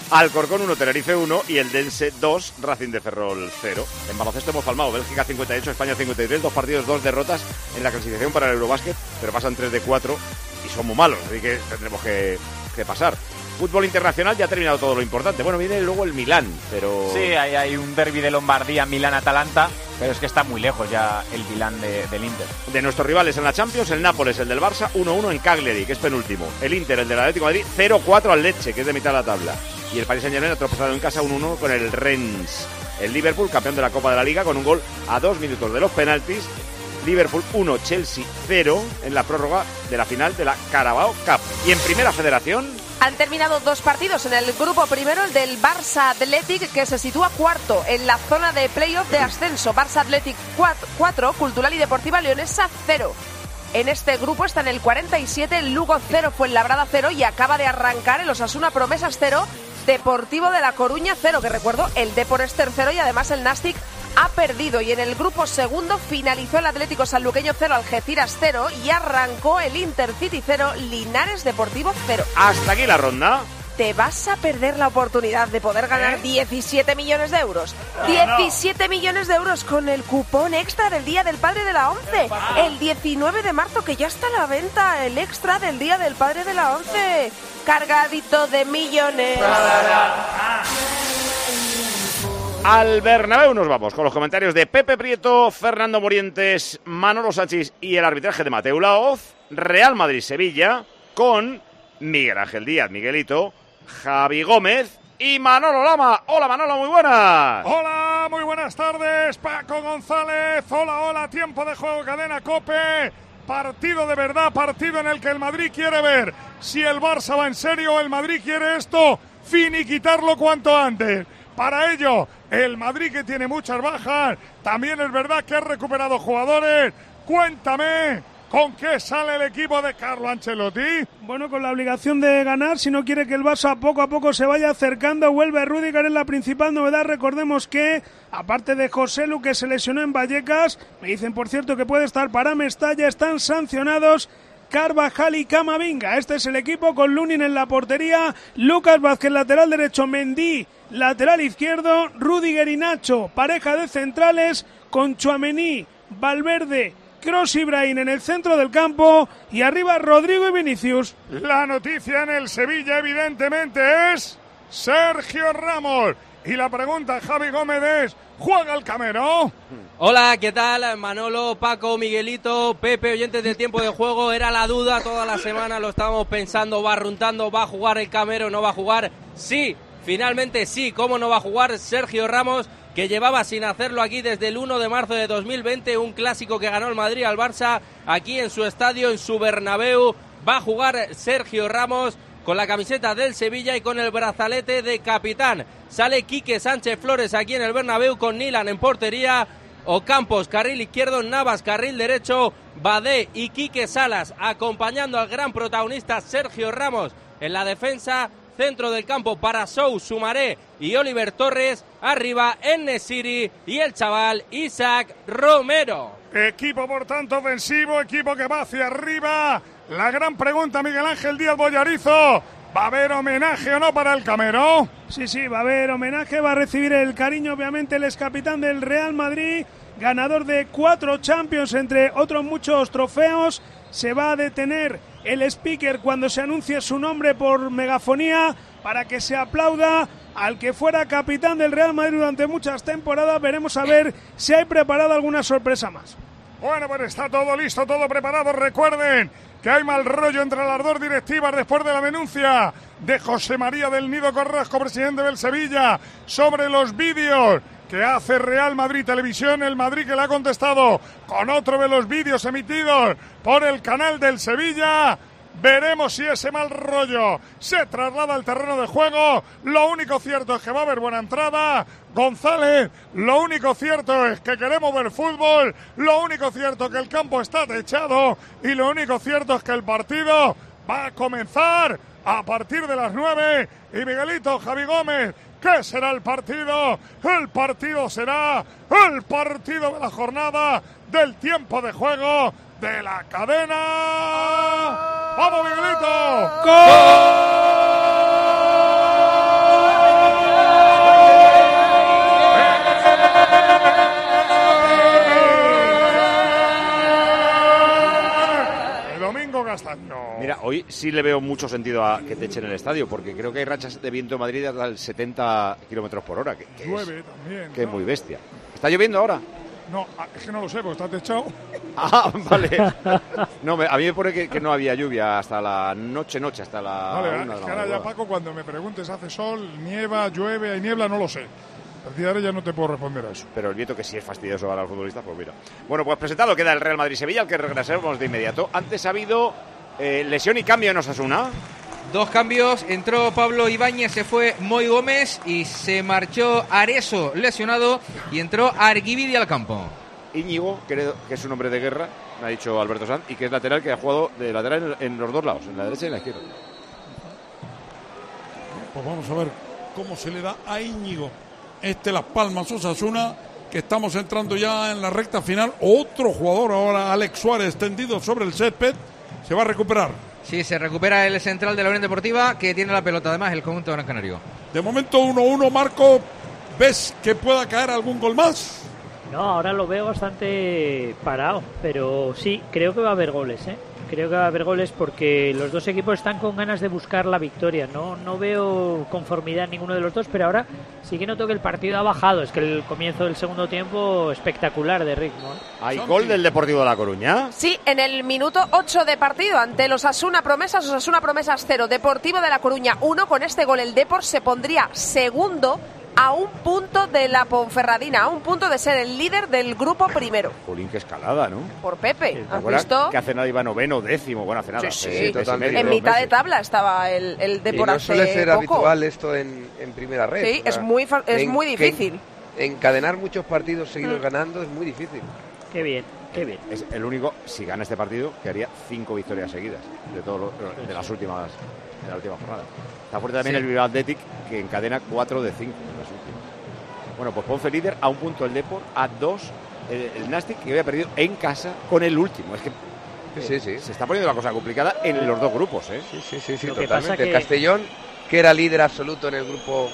Alcorcón 1, Tenerife 1 y el Dense 2, Racing de Ferrol 0. En baloncesto hemos palmado, Bélgica 58, España 53, dos partidos, dos derrotas en la clasificación para el Eurobásquet, pero pasan 3 de 4 y son muy malos, así que tendremos que, que pasar. Fútbol internacional ya ha terminado todo lo importante. Bueno, viene luego el Milán, pero... Sí, hay, hay un derby de Lombardía, Milán-Atalanta, pero es que está muy lejos ya el Milán de- del Inter. De nuestros rivales en la Champions, el Nápoles, el del Barça, 1-1 en Cagliari, que es penúltimo. El Inter, el del Atlético de Madrid, 0-4 al Leche, que es de mitad de la tabla. Y el Paris Saint-Germain ha tropezado en casa 1-1 con el Rennes. El Liverpool, campeón de la Copa de la Liga, con un gol a dos minutos de los penaltis. Liverpool 1, Chelsea 0 en la prórroga de la final de la Carabao Cup. Y en Primera Federación, Han terminado dos partidos en el grupo primero, el del Barça Athletic, que se sitúa cuarto en la zona de playoff de ascenso. Barça Athletic 4, Cultural y Deportiva Leonesa 0. En este grupo está en el 47, el Lugo 0, Fuenlabrada 0 y acaba de arrancar el Osasuna Promesas 0, Deportivo de La Coruña 0, que recuerdo, el Depor es tercero y además el Nastic ha perdido. Y en el grupo segundo finalizó el Atlético Sanluqueño 0, Algeciras 0 y arrancó el Intercity 0, Linares Deportivo 0. hasta aquí la ronda. Te vas a perder la oportunidad de poder ganar 17 millones de euros. ¿Eh? No, no. 17 millones de euros con el cupón extra del Día del Padre de la ONCE. El 19 de marzo, que ya está a la venta el extra del Día del Padre de la ONCE. Cargadito de millones. Al Bernabéu nos vamos con los comentarios de Pepe Prieto, Fernando Morientes, Manolo Sánchez y el arbitraje de Mateo Laoz. Real Madrid-Sevilla con Miguel Ángel Díaz, Miguelito, Javi Gómez y Manolo Lama. Hola Manolo, muy buenas. Hola, muy buenas tardes, Paco González. Hola, hola, tiempo de juego, cadena Cope. Partido de verdad, partido en el que el Madrid quiere ver si el Barça va en serio, el Madrid quiere esto, finiquitarlo cuanto antes. Para ello. El Madrid que tiene muchas bajas, también es verdad que ha recuperado jugadores. Cuéntame, ¿con qué sale el equipo de Carlo Ancelotti? Bueno, con la obligación de ganar, si no quiere que el Barça poco a poco se vaya acercando, vuelve Rudiger en la principal novedad. Recordemos que, aparte de José Lu, que se lesionó en Vallecas, me dicen, por cierto, que puede estar para Mestalla, están sancionados Carvajal y Camavinga. Este es el equipo con Lunin en la portería, Lucas Vázquez lateral derecho, Mendy lateral izquierdo, Rudiger y Nacho, pareja de centrales con Chuamení, Valverde, Cross y Brahim en el centro del campo y arriba Rodrigo y Vinicius. La noticia en el Sevilla evidentemente es Sergio Ramos. Y la pregunta, Javi Gómez, es, ¿juega el Camero? Hola, ¿qué tal? Manolo, Paco, Miguelito, Pepe, oyentes del tiempo de juego. Era la duda toda la semana, lo estábamos pensando, va runtando, ¿va a jugar el Camero, no va a jugar? Sí, finalmente sí, ¿cómo no va a jugar Sergio Ramos? que llevaba sin hacerlo aquí desde el 1 de marzo de 2020, un clásico que ganó el Madrid al Barça aquí en su estadio, en su Bernabéu. Va a jugar Sergio Ramos con la camiseta del Sevilla y con el brazalete de capitán. Sale Quique Sánchez Flores aquí en el Bernabéu con Nilan en portería. Ocampos, carril izquierdo, Navas, carril derecho, Badé y Quique Salas acompañando al gran protagonista Sergio Ramos en la defensa centro del campo para Sou, Sumaré y Oliver Torres, arriba Nesiri y el chaval Isaac Romero. Equipo, por tanto, ofensivo, equipo que va hacia arriba. La gran pregunta, Miguel Ángel Díaz Boyarizo. ¿Va a haber homenaje o no para el Camero? Sí, sí, va a haber homenaje, va a recibir el cariño, obviamente, el ex capitán del Real Madrid, ganador de cuatro Champions, entre otros muchos trofeos. Se va a detener el speaker cuando se anuncie su nombre por megafonía para que se aplauda al que fuera capitán del Real Madrid durante muchas temporadas. Veremos a ver si hay preparado alguna sorpresa más. Bueno, pues está todo listo, todo preparado. Recuerden que hay mal rollo entre las dos directivas después de la denuncia de José María del Nido Corrasco, presidente del Sevilla, sobre los vídeos que hace Real Madrid Televisión, el Madrid que le ha contestado con otro de los vídeos emitidos por el canal del Sevilla. Veremos si ese mal rollo se traslada al terreno de juego. Lo único cierto es que va a haber buena entrada. González, lo único cierto es que queremos ver fútbol. Lo único cierto es que el campo está techado. Y lo único cierto es que el partido va a comenzar a partir de las nueve. Y Miguelito, Javi Gómez, ¿Qué será el partido? El partido será el partido de la jornada del tiempo de juego de la cadena. ¡Vamos, Miguelito! El Mira, hoy sí le veo mucho sentido a que te echen el estadio, porque creo que hay rachas de viento en Madrid hasta el 70 kilómetros por hora, que, que es, Llueve también. que es muy bestia. ¿Está lloviendo ahora? No, ah, es que no lo sé, porque está techado. [laughs] Ah, vale. No, me- a mí me pone que, que no había lluvia hasta la noche, noche, hasta la Vale, una es que ahora ya. Paco, cuando me preguntes, hace sol, nieva, llueve, hay niebla, no lo sé. Partir de ahora ya no te puedo responder a eso. Pero el viento que sí es fastidioso para los futbolistas, pues mira. Bueno, pues presentado queda el Real Madrid-Sevilla, al que regresaremos de inmediato. Antes ha habido eh, lesión y cambio en Osasuna. Dos cambios, entró Pablo Ibáñez, se fue Moy Gómez y se marchó Areso lesionado y entró Arguibidi al campo. Íñigo, creo que es un hombre de guerra, me ha dicho Alberto Sanz, y que es lateral que ha jugado de lateral en, en los dos lados, en la derecha y en la izquierda. Pues vamos a ver cómo se le da a Íñigo. Este Las Palmas Osasuna, que estamos entrando ya en la recta final. Otro jugador ahora, Alex Suárez, tendido sobre el césped, se va a recuperar. Sí, se recupera el central de la Unión Deportiva que tiene la pelota además el conjunto Gran Canario. De momento 1-1, Marco. ¿Ves que pueda caer algún gol más? No, ahora lo veo bastante parado, pero sí, creo que va a haber goles, ¿eh? Creo que va a haber goles porque los dos equipos están con ganas de buscar la victoria. No, no veo conformidad en ninguno de los dos, pero ahora sí que noto que el partido ha bajado. Es que el comienzo del segundo tiempo espectacular de ritmo. ¿eh? ¿Hay gol del Deportivo de La Coruña? Sí, en el minuto 8 de partido ante los Asuna Promesas, Osasuna Promesas 0, Deportivo de La Coruña 1. Con este gol el Depor se pondría segundo a un punto de la Ponferradina, a un punto de ser el líder del grupo primero. Jolín, qué escalada, ¿no? Por Pepe, ¿Te ¿has visto? Que hace nada iba noveno, décimo. Bueno, hace nada. Sí, sí. totalmente. En mitad de tabla estaba el, el Y no hace suele ser poco. habitual esto en, en primera red. Sí, o sea, es muy es en- muy que difícil. encadenar muchos partidos seguidos Mm. ganando es muy difícil. Qué bien, qué bien. Es el único, si gana este partido, que haría cinco victorias seguidas de todos los- de las últimas de la última jornada. Está fuerte también Sí. el Bilbao Athletic, que encadena cuatro de cinco. Bueno, pues Ponce líder a un punto el Depor, a dos el, el Nastic, que había perdido en casa con el último. Es que Sí, eh, sí, se está poniendo la cosa complicada en los dos grupos, ¿eh? Sí, sí, sí, sí, que totalmente. El Castellón, que era líder absoluto en el grupo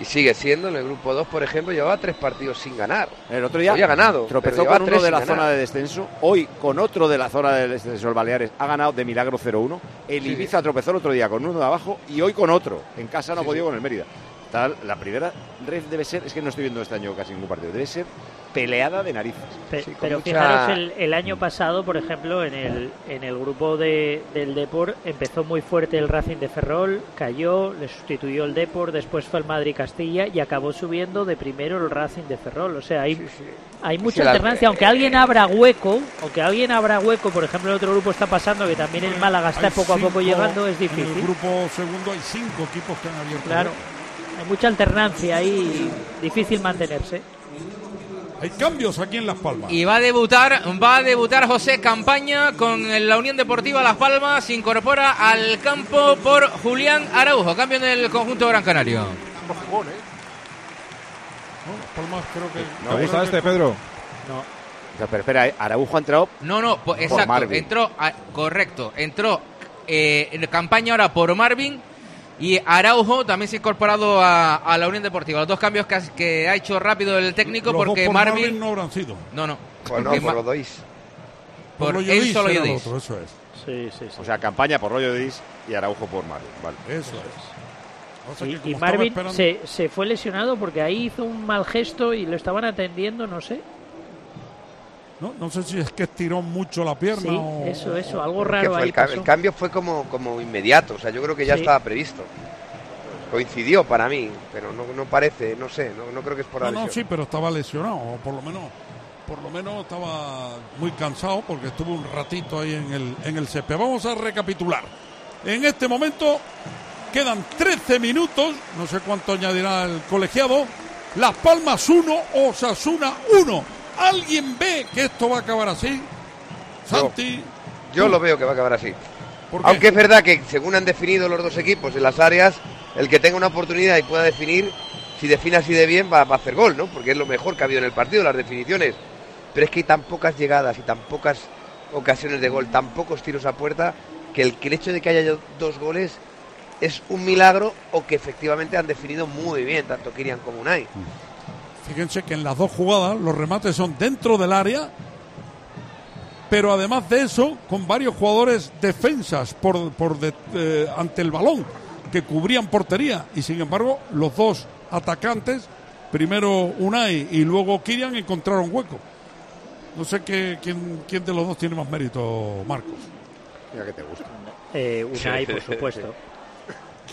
y sigue siendo en el grupo 2, por ejemplo, llevaba tres partidos sin ganar. El otro día Hoy ha ganado. tropezó con uno de la ganar. zona de descenso, hoy con otro de la zona de descenso, el Baleares, ha ganado de milagro 0-1. El Sí, Ibiza tropezó el otro día con uno de abajo y hoy con otro. En casa no ha Sí, podido sí. con el Mérida. Tal, la primera red debe ser, es que no estoy viendo este año casi ningún partido, debe ser peleada de narices. Pe- Sí, con pero mucha- fijaros, el, el año pasado, por ejemplo, en el, en el grupo de, del Depor empezó muy fuerte el Racing de Ferrol, cayó, le sustituyó el Depor, después fue el Madrid-Castilla y acabó subiendo de primero el Racing de Ferrol. O sea, hay, hay mucha Sí, la- alternancia. Aunque alguien abra hueco, aunque alguien abra hueco, por ejemplo, el otro grupo está pasando que también el Málaga está Hay poco a poco llegando, es En el difícil. grupo segundo hay cinco equipos que han abierto. Claro, hay mucha alternancia ahí, difícil mantenerse. Hay cambios aquí en Las Palmas. Y va a debutar, va a debutar José Campaña con la Unión Deportiva Las Palmas. Se incorpora al campo por Julián Araujo. Cambio en el conjunto Gran Canario. No, Las Palmas creo que. ¿Te gusta este, No. O sea, pero espera, ¿eh? Araujo ha entrado No, no, po- Por exacto. Marvin. Entró, a- correcto. Entró eh, en campaña ahora por Marvin. Y Araujo también se ha incorporado a, a la Unión Deportiva. Los dos cambios que ha, que ha hecho rápido el técnico Los porque por Marvin, no habrán sido. No, no. Pues por los dois. por lo él solo otro, eso es. Sí, sí, sí. O sea, campaña por rollo de Dis y Araujo por Marvin. Vale. Eso es. O sea Y, Marvin esperando- se, se fue lesionado porque ahí hizo un mal gesto y lo estaban atendiendo, no sé. No, no sé si es que estiró mucho la pierna Sí, o. eso, eso, algo raro fue ahí el, ca- pasó. el cambio fue como, como inmediato, o sea, yo creo que ya Sí. estaba previsto. Coincidió para mí, pero no, no parece, no sé, no, no creo que es por la No, no, sí, pero estaba lesionado, o por lo menos, por lo menos estaba muy cansado porque estuvo un ratito ahí en el, en el césped. Vamos a recapitular. En este momento quedan 13 minutos, no sé cuánto añadirá el colegiado. Las Palmas 1, Osasuna 1. ¿Alguien ve que esto va a acabar así? Santi. Yo lo veo que va a acabar así. Aunque es verdad que según han definido los dos equipos en las áreas, el que tenga una oportunidad y pueda definir, si define así de bien, va, va a hacer gol, ¿no? Porque es lo mejor que ha habido en el partido, las definiciones. Pero es que hay tan pocas llegadas y tan pocas ocasiones de gol, tan pocos tiros a puerta, que el, que el hecho de que haya dos goles es un milagro o que efectivamente han definido muy bien, tanto Kirian como Unai. Fíjense que en las dos jugadas los remates son dentro del área, pero además de eso, con varios jugadores defensas por, por de- eh, ante el balón que cubrían portería. Y sin embargo, los dos atacantes, primero Unai y luego Kirian, encontraron hueco. No sé qué, quién, quién de los dos tiene más mérito, Marcos. Mira que te gusta. Eh, Unai, por supuesto. [laughs]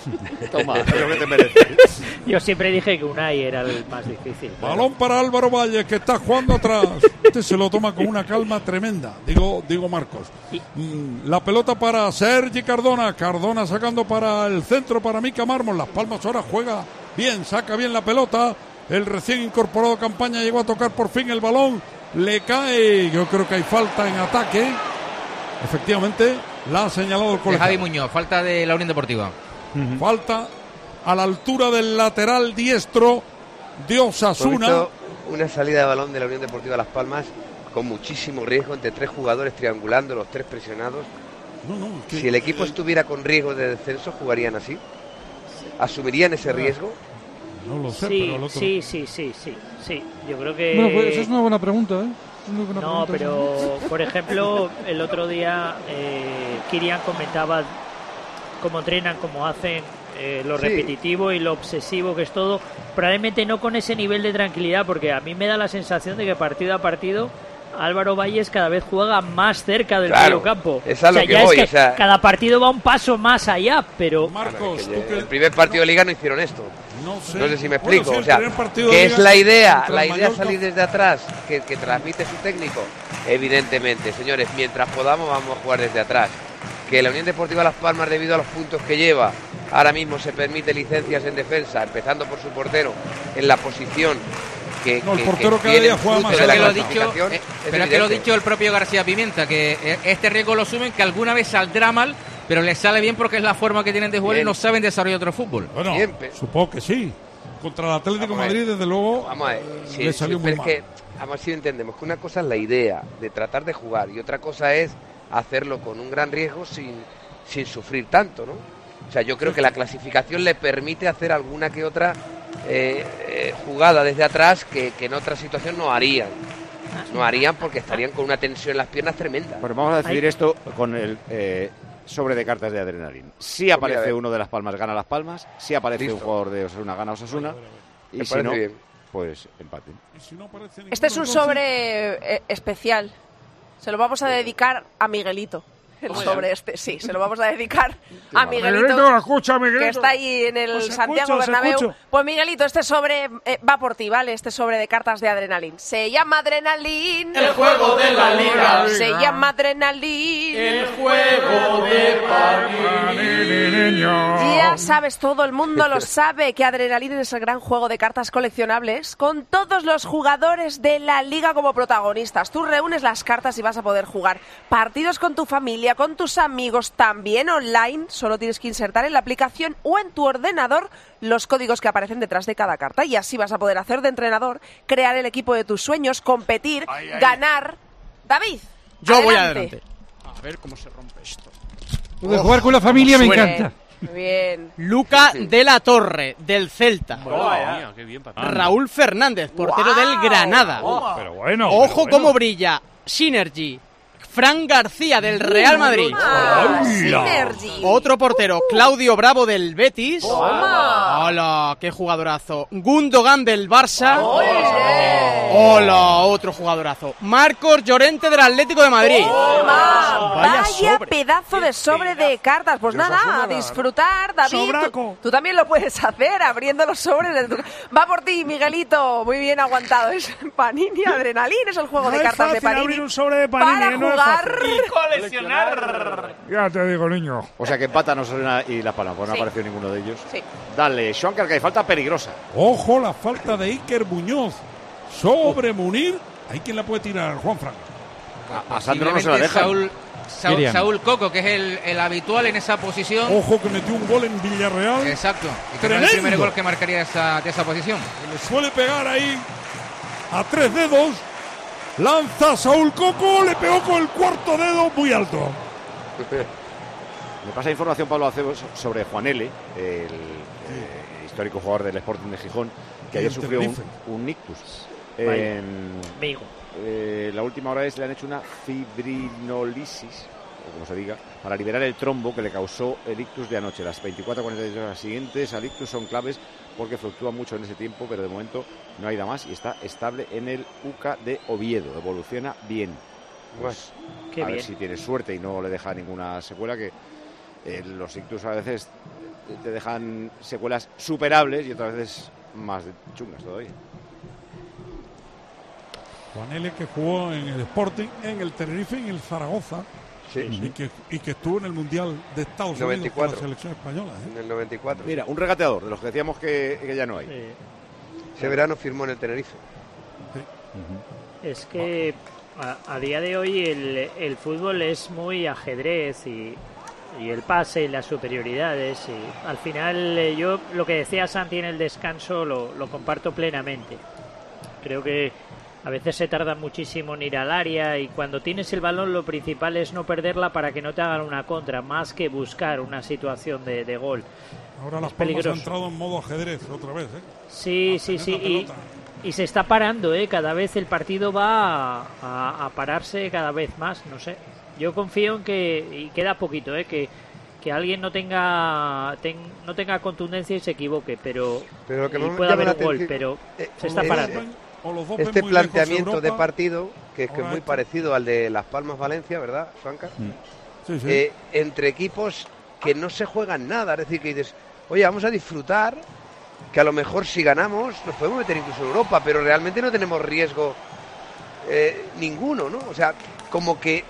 [laughs] Toma, lo que te [laughs] mereces. Yo siempre dije que Unai era el más difícil. pero- Balón para Álvaro Valle, que está jugando atrás. Este se lo toma con una calma tremenda, digo, digo Marcos. Mm, La pelota para Sergi Cardona. Cardona sacando para el centro para Mica Mármol. Las Palmas ahora juega bien, saca bien la pelota. El recién incorporado campaña llegó a tocar por fin el balón. Le cae, yo creo que hay falta en ataque. Efectivamente, la ha señalado el De colegiado. Javi Muñoz, falta de la Unión Deportiva. Falta a la altura del lateral diestro de Osasuna. una salida de balón de la Unión Deportiva Las Palmas con muchísimo riesgo entre tres jugadores triangulando, los tres presionados. No, no, que- Si el equipo estuviera con riesgo de descenso, jugarían así. ¿Asumirían ese riesgo? No lo sé, Sí, pero otro. sí, sí, sí, sí, sí. Yo creo que... Bueno, pues esa es una buena pregunta, ¿eh? Es una buena No, pregunta pero por ejemplo, el otro día eh, Kirian comentaba cómo entrenan, cómo hacen, eh, lo Sí. repetitivo y lo obsesivo que es todo. Probablemente no con ese nivel de tranquilidad, porque a mí me da la sensación de que partido a partido Álvaro Valles cada vez juega más cerca del Claro, medio campo. es a lo que ya voy, es o sea- cada partido va un paso más allá, pero Que El primer partido de liga no hicieron esto. No sé, sé. si me Bueno, explico. o sea, ¿qué es la idea? La idea Mallorca. salir desde atrás, que, que transmite su técnico. Evidentemente, señores, mientras podamos vamos a jugar desde atrás. Que la Unión Deportiva Las Palmas, debido a los puntos que lleva, ahora mismo se permite licencias en defensa, empezando por su portero, en la posición que, No, el que- portero que cada día juega más. la que lo ha dicho, eh, pero que lo ha dicho el propio García Pimienta, que eh, este riesgo lo asumen que alguna vez saldrá mal, pero les sale bien porque es la forma que tienen de jugar y no saben desarrollar otro fútbol. Bueno, supongo que sí. Contra el Atlético. Madrid, desde luego, Vamos a ver, sí, le sí, salió muy pero mal. es que, vamos a ver si entendemos que una cosa es la idea de tratar de jugar y otra cosa es hacerlo con un gran riesgo sin, sin sufrir tanto, ¿no? O sea, yo creo que la clasificación le permite hacer alguna que otra eh, eh, jugada desde atrás que, que en otra situación no harían. No harían porque estarían con una tensión en las piernas tremenda. Bueno, vamos a decidir esto con el eh, sobre de cartas de adrenalina. Si Pues aparece uno de las palmas, gana las palmas. Si aparece un jugador de Osasuna, gana Osasuna. Y si no, bien. pues empate. Este es un sobre eh, especial. Se lo vamos a dedicar a Miguelito. [laughs] El sobre este, sí, se lo vamos a dedicar a. Miguelito, Miguelito, escucha, Miguelito. que está ahí en el Os escucho, Santiago os Bernabéu. escucho. Pues Miguelito, este sobre eh, va por ti, ¿vale? Este sobre de cartas de Adrenalin. Se llama Adrenalin. El juego de la liga. Se llama Adrenalin. El juego de Ya sabes, todo el mundo lo sabe que Adrenalin es el gran juego de cartas coleccionables con todos los jugadores de la liga como protagonistas. Tú reúnes las cartas y vas a poder jugar partidos con tu familia, con tus amigos, también online. Solo tienes que insertar en la aplicación o en tu ordenador los códigos que aparecen detrás de cada carta y así vas a poder hacer de entrenador, crear el equipo de tus sueños, competir, ganar. David, Yo voy adelante. adelante. A ver cómo se rompe esto. De jugar con la familia me encanta. Muy bien. Luca de la Torre, del Celta. Madre mía, qué bien. Raúl Fernández, portero del Granada. Pero bueno. Ojo pero bueno. cómo brilla. Synergy. Fran García del Real Madrid. Ah. Otro portero, Claudio Bravo del Betis. Toma. Hola, qué jugadorazo. Gundogan del Barça. Hola, otro jugadorazo. Marcos Llorente del Atlético de Madrid. Toma. Vaya pedazo de sobre de cartas. Pues nada, a disfrutar, David. Tú, también lo puedes hacer abriendo los sobres. Va por ti, Miguelito. Muy bien aguantado. Es [laughs] Panini Adrenalina, es el juego No de cartas de Panini. abrir un sobre de Panini, para jugar. coleccionar. Ya te digo, niño. O sea que empatan Osasuna y Las Palmas, pues no Sí. apareció ninguno de ellos. Sí. Dale, Schwanker, que hay falta peligrosa. Ojo la falta de Iker Muñoz sobre Munir. ¿Hay quien la puede tirar? Juan Frank. A, a Sandro no se la Posiblemente dejan. Saúl, Saúl, Miriam. Saúl Coco, que es el, el habitual en esa posición. Ojo que metió un gol en Villarreal. Exacto. Y que no es el Tremendo. primer gol que marcaría esa, de esa posición. Le suele pegar ahí a tres dedos. Lanza Saúl Coco, le pegó con el cuarto dedo muy alto. Me pasa información Pablo Acebo sobre Juan L., el eh, histórico jugador del Sporting de Gijón, que ayer sufrió un, un ictus. En- eh, la última hora es le han hecho una fibrinolisis, o como se diga, para liberar el trombo que le causó el ictus de anoche. Las 24-48 horas siguientes al ictus son claves porque fluctúa mucho en ese tiempo, pero de momento no hay nada más y está estable en el UCA de Oviedo. Evoluciona bien. Pues, Qué a ver si tiene suerte y no le deja ninguna secuela que eh, los ictus a veces te dejan secuelas superables y otras veces más chungas todavía. Juan L. que jugó en el Sporting, en el Tenerife y en el Zaragoza. Y, que, y que estuvo en el Mundial de Estados Unidos con 94. la selección española. ¿eh? En el 94. Mira, un regateador, de los que decíamos que, que ya no hay. Ese verano firmó en el Tenerife. Es que a, a día de hoy el, el fútbol es muy ajedrez y, y el pase y las superioridades. Y al final, eh, yo lo que decía Santi en el descanso lo, lo comparto plenamente. Creo que a veces se tarda muchísimo en ir al área y cuando tienes el balón lo principal es no perderla para que no te hagan una contra, más que buscar una situación de, de gol. Ahora Es las peligroso. entrado en modo ajedrez otra vez. ¿eh? Sí, sí, sí. Y, se está parando, ¿eh? Cada vez el partido va a, a- a pararse cada vez más, no sé. Yo confío en que, y queda poquito, ¿eh? Que, que alguien no tenga ten- no tenga contundencia y se equivoque, pero, Pero que llama haber un gol, pero eh, se está es- parando. ven este planteamiento de partido, que es que es muy esto- parecido al de Las Palmas Valencia, ¿verdad, Suanca? Sí, sí. Eh, entre equipos que no se juegan nada, es decir, que dices, oye, vamos a disfrutar, que a lo mejor si ganamos nos podemos meter incluso en Europa, pero realmente no tenemos riesgo eh, ninguno, ¿no? O sea, como que,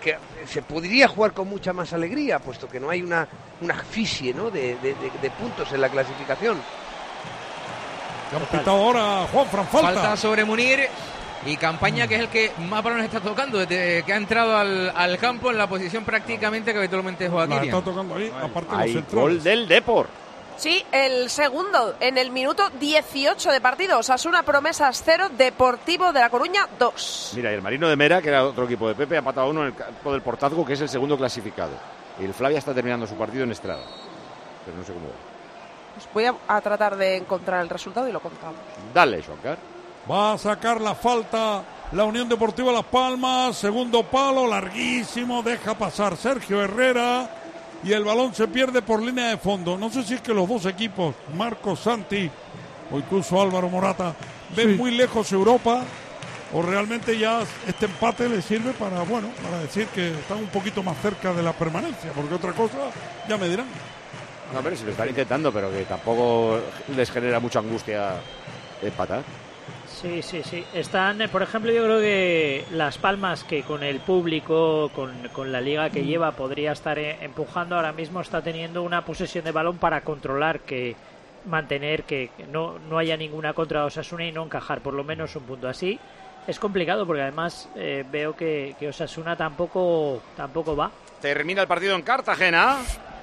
que se podría jugar con mucha más alegría, puesto que no hay una, una asfixie, ¿no? De, de- de- de puntos en la clasificación. Han pitado ahora Juan Fran falta. Falta sobre Munir y Campaña, que es el que más balones está tocando desde que ha entrado al, al campo en la posición prácticamente que habitualmente juega Kirian. está tocando ahí, aparte los Hay centrales. gol del Depor. Sí, el segundo en el minuto 18 de partido. Osasuna Promesas 0, Deportivo de La Coruña 2. Mira, y el Marino de Mera, que era otro equipo de Pepe, ha empatado a uno en el campo del Portazgo, que es el segundo clasificado. Y el Flavia está terminando su partido en Estrada. Pero no sé cómo va. Pues voy a, a tratar de encontrar el resultado y lo contamos. Dale, Joancar. Va a sacar la falta la Unión Deportiva Las Palmas. Segundo palo, larguísimo. Deja pasar Sergio Herrera. Y el balón se pierde por línea de fondo. No sé si es que los dos equipos, Marcos Santi o incluso Álvaro Morata, ven muy lejos Europa. O realmente ya este empate le sirve para, bueno, para decir que están un poquito más cerca de la permanencia. Porque otra cosa, ya me dirán. No, pero si lo están intentando, pero que tampoco les genera mucha angustia empatar. Sí, sí, sí. Están, eh, por ejemplo, yo creo que Las Palmas, que con el público, con, con la liga que lleva, podría estar eh, empujando, ahora mismo está teniendo una posesión de balón para controlar, que mantener que que no, no haya ninguna contra Osasuna y no encajar por lo menos un punto así. Es complicado porque además eh, veo que, que Osasuna tampoco, tampoco va. Termina el partido en Cartagena.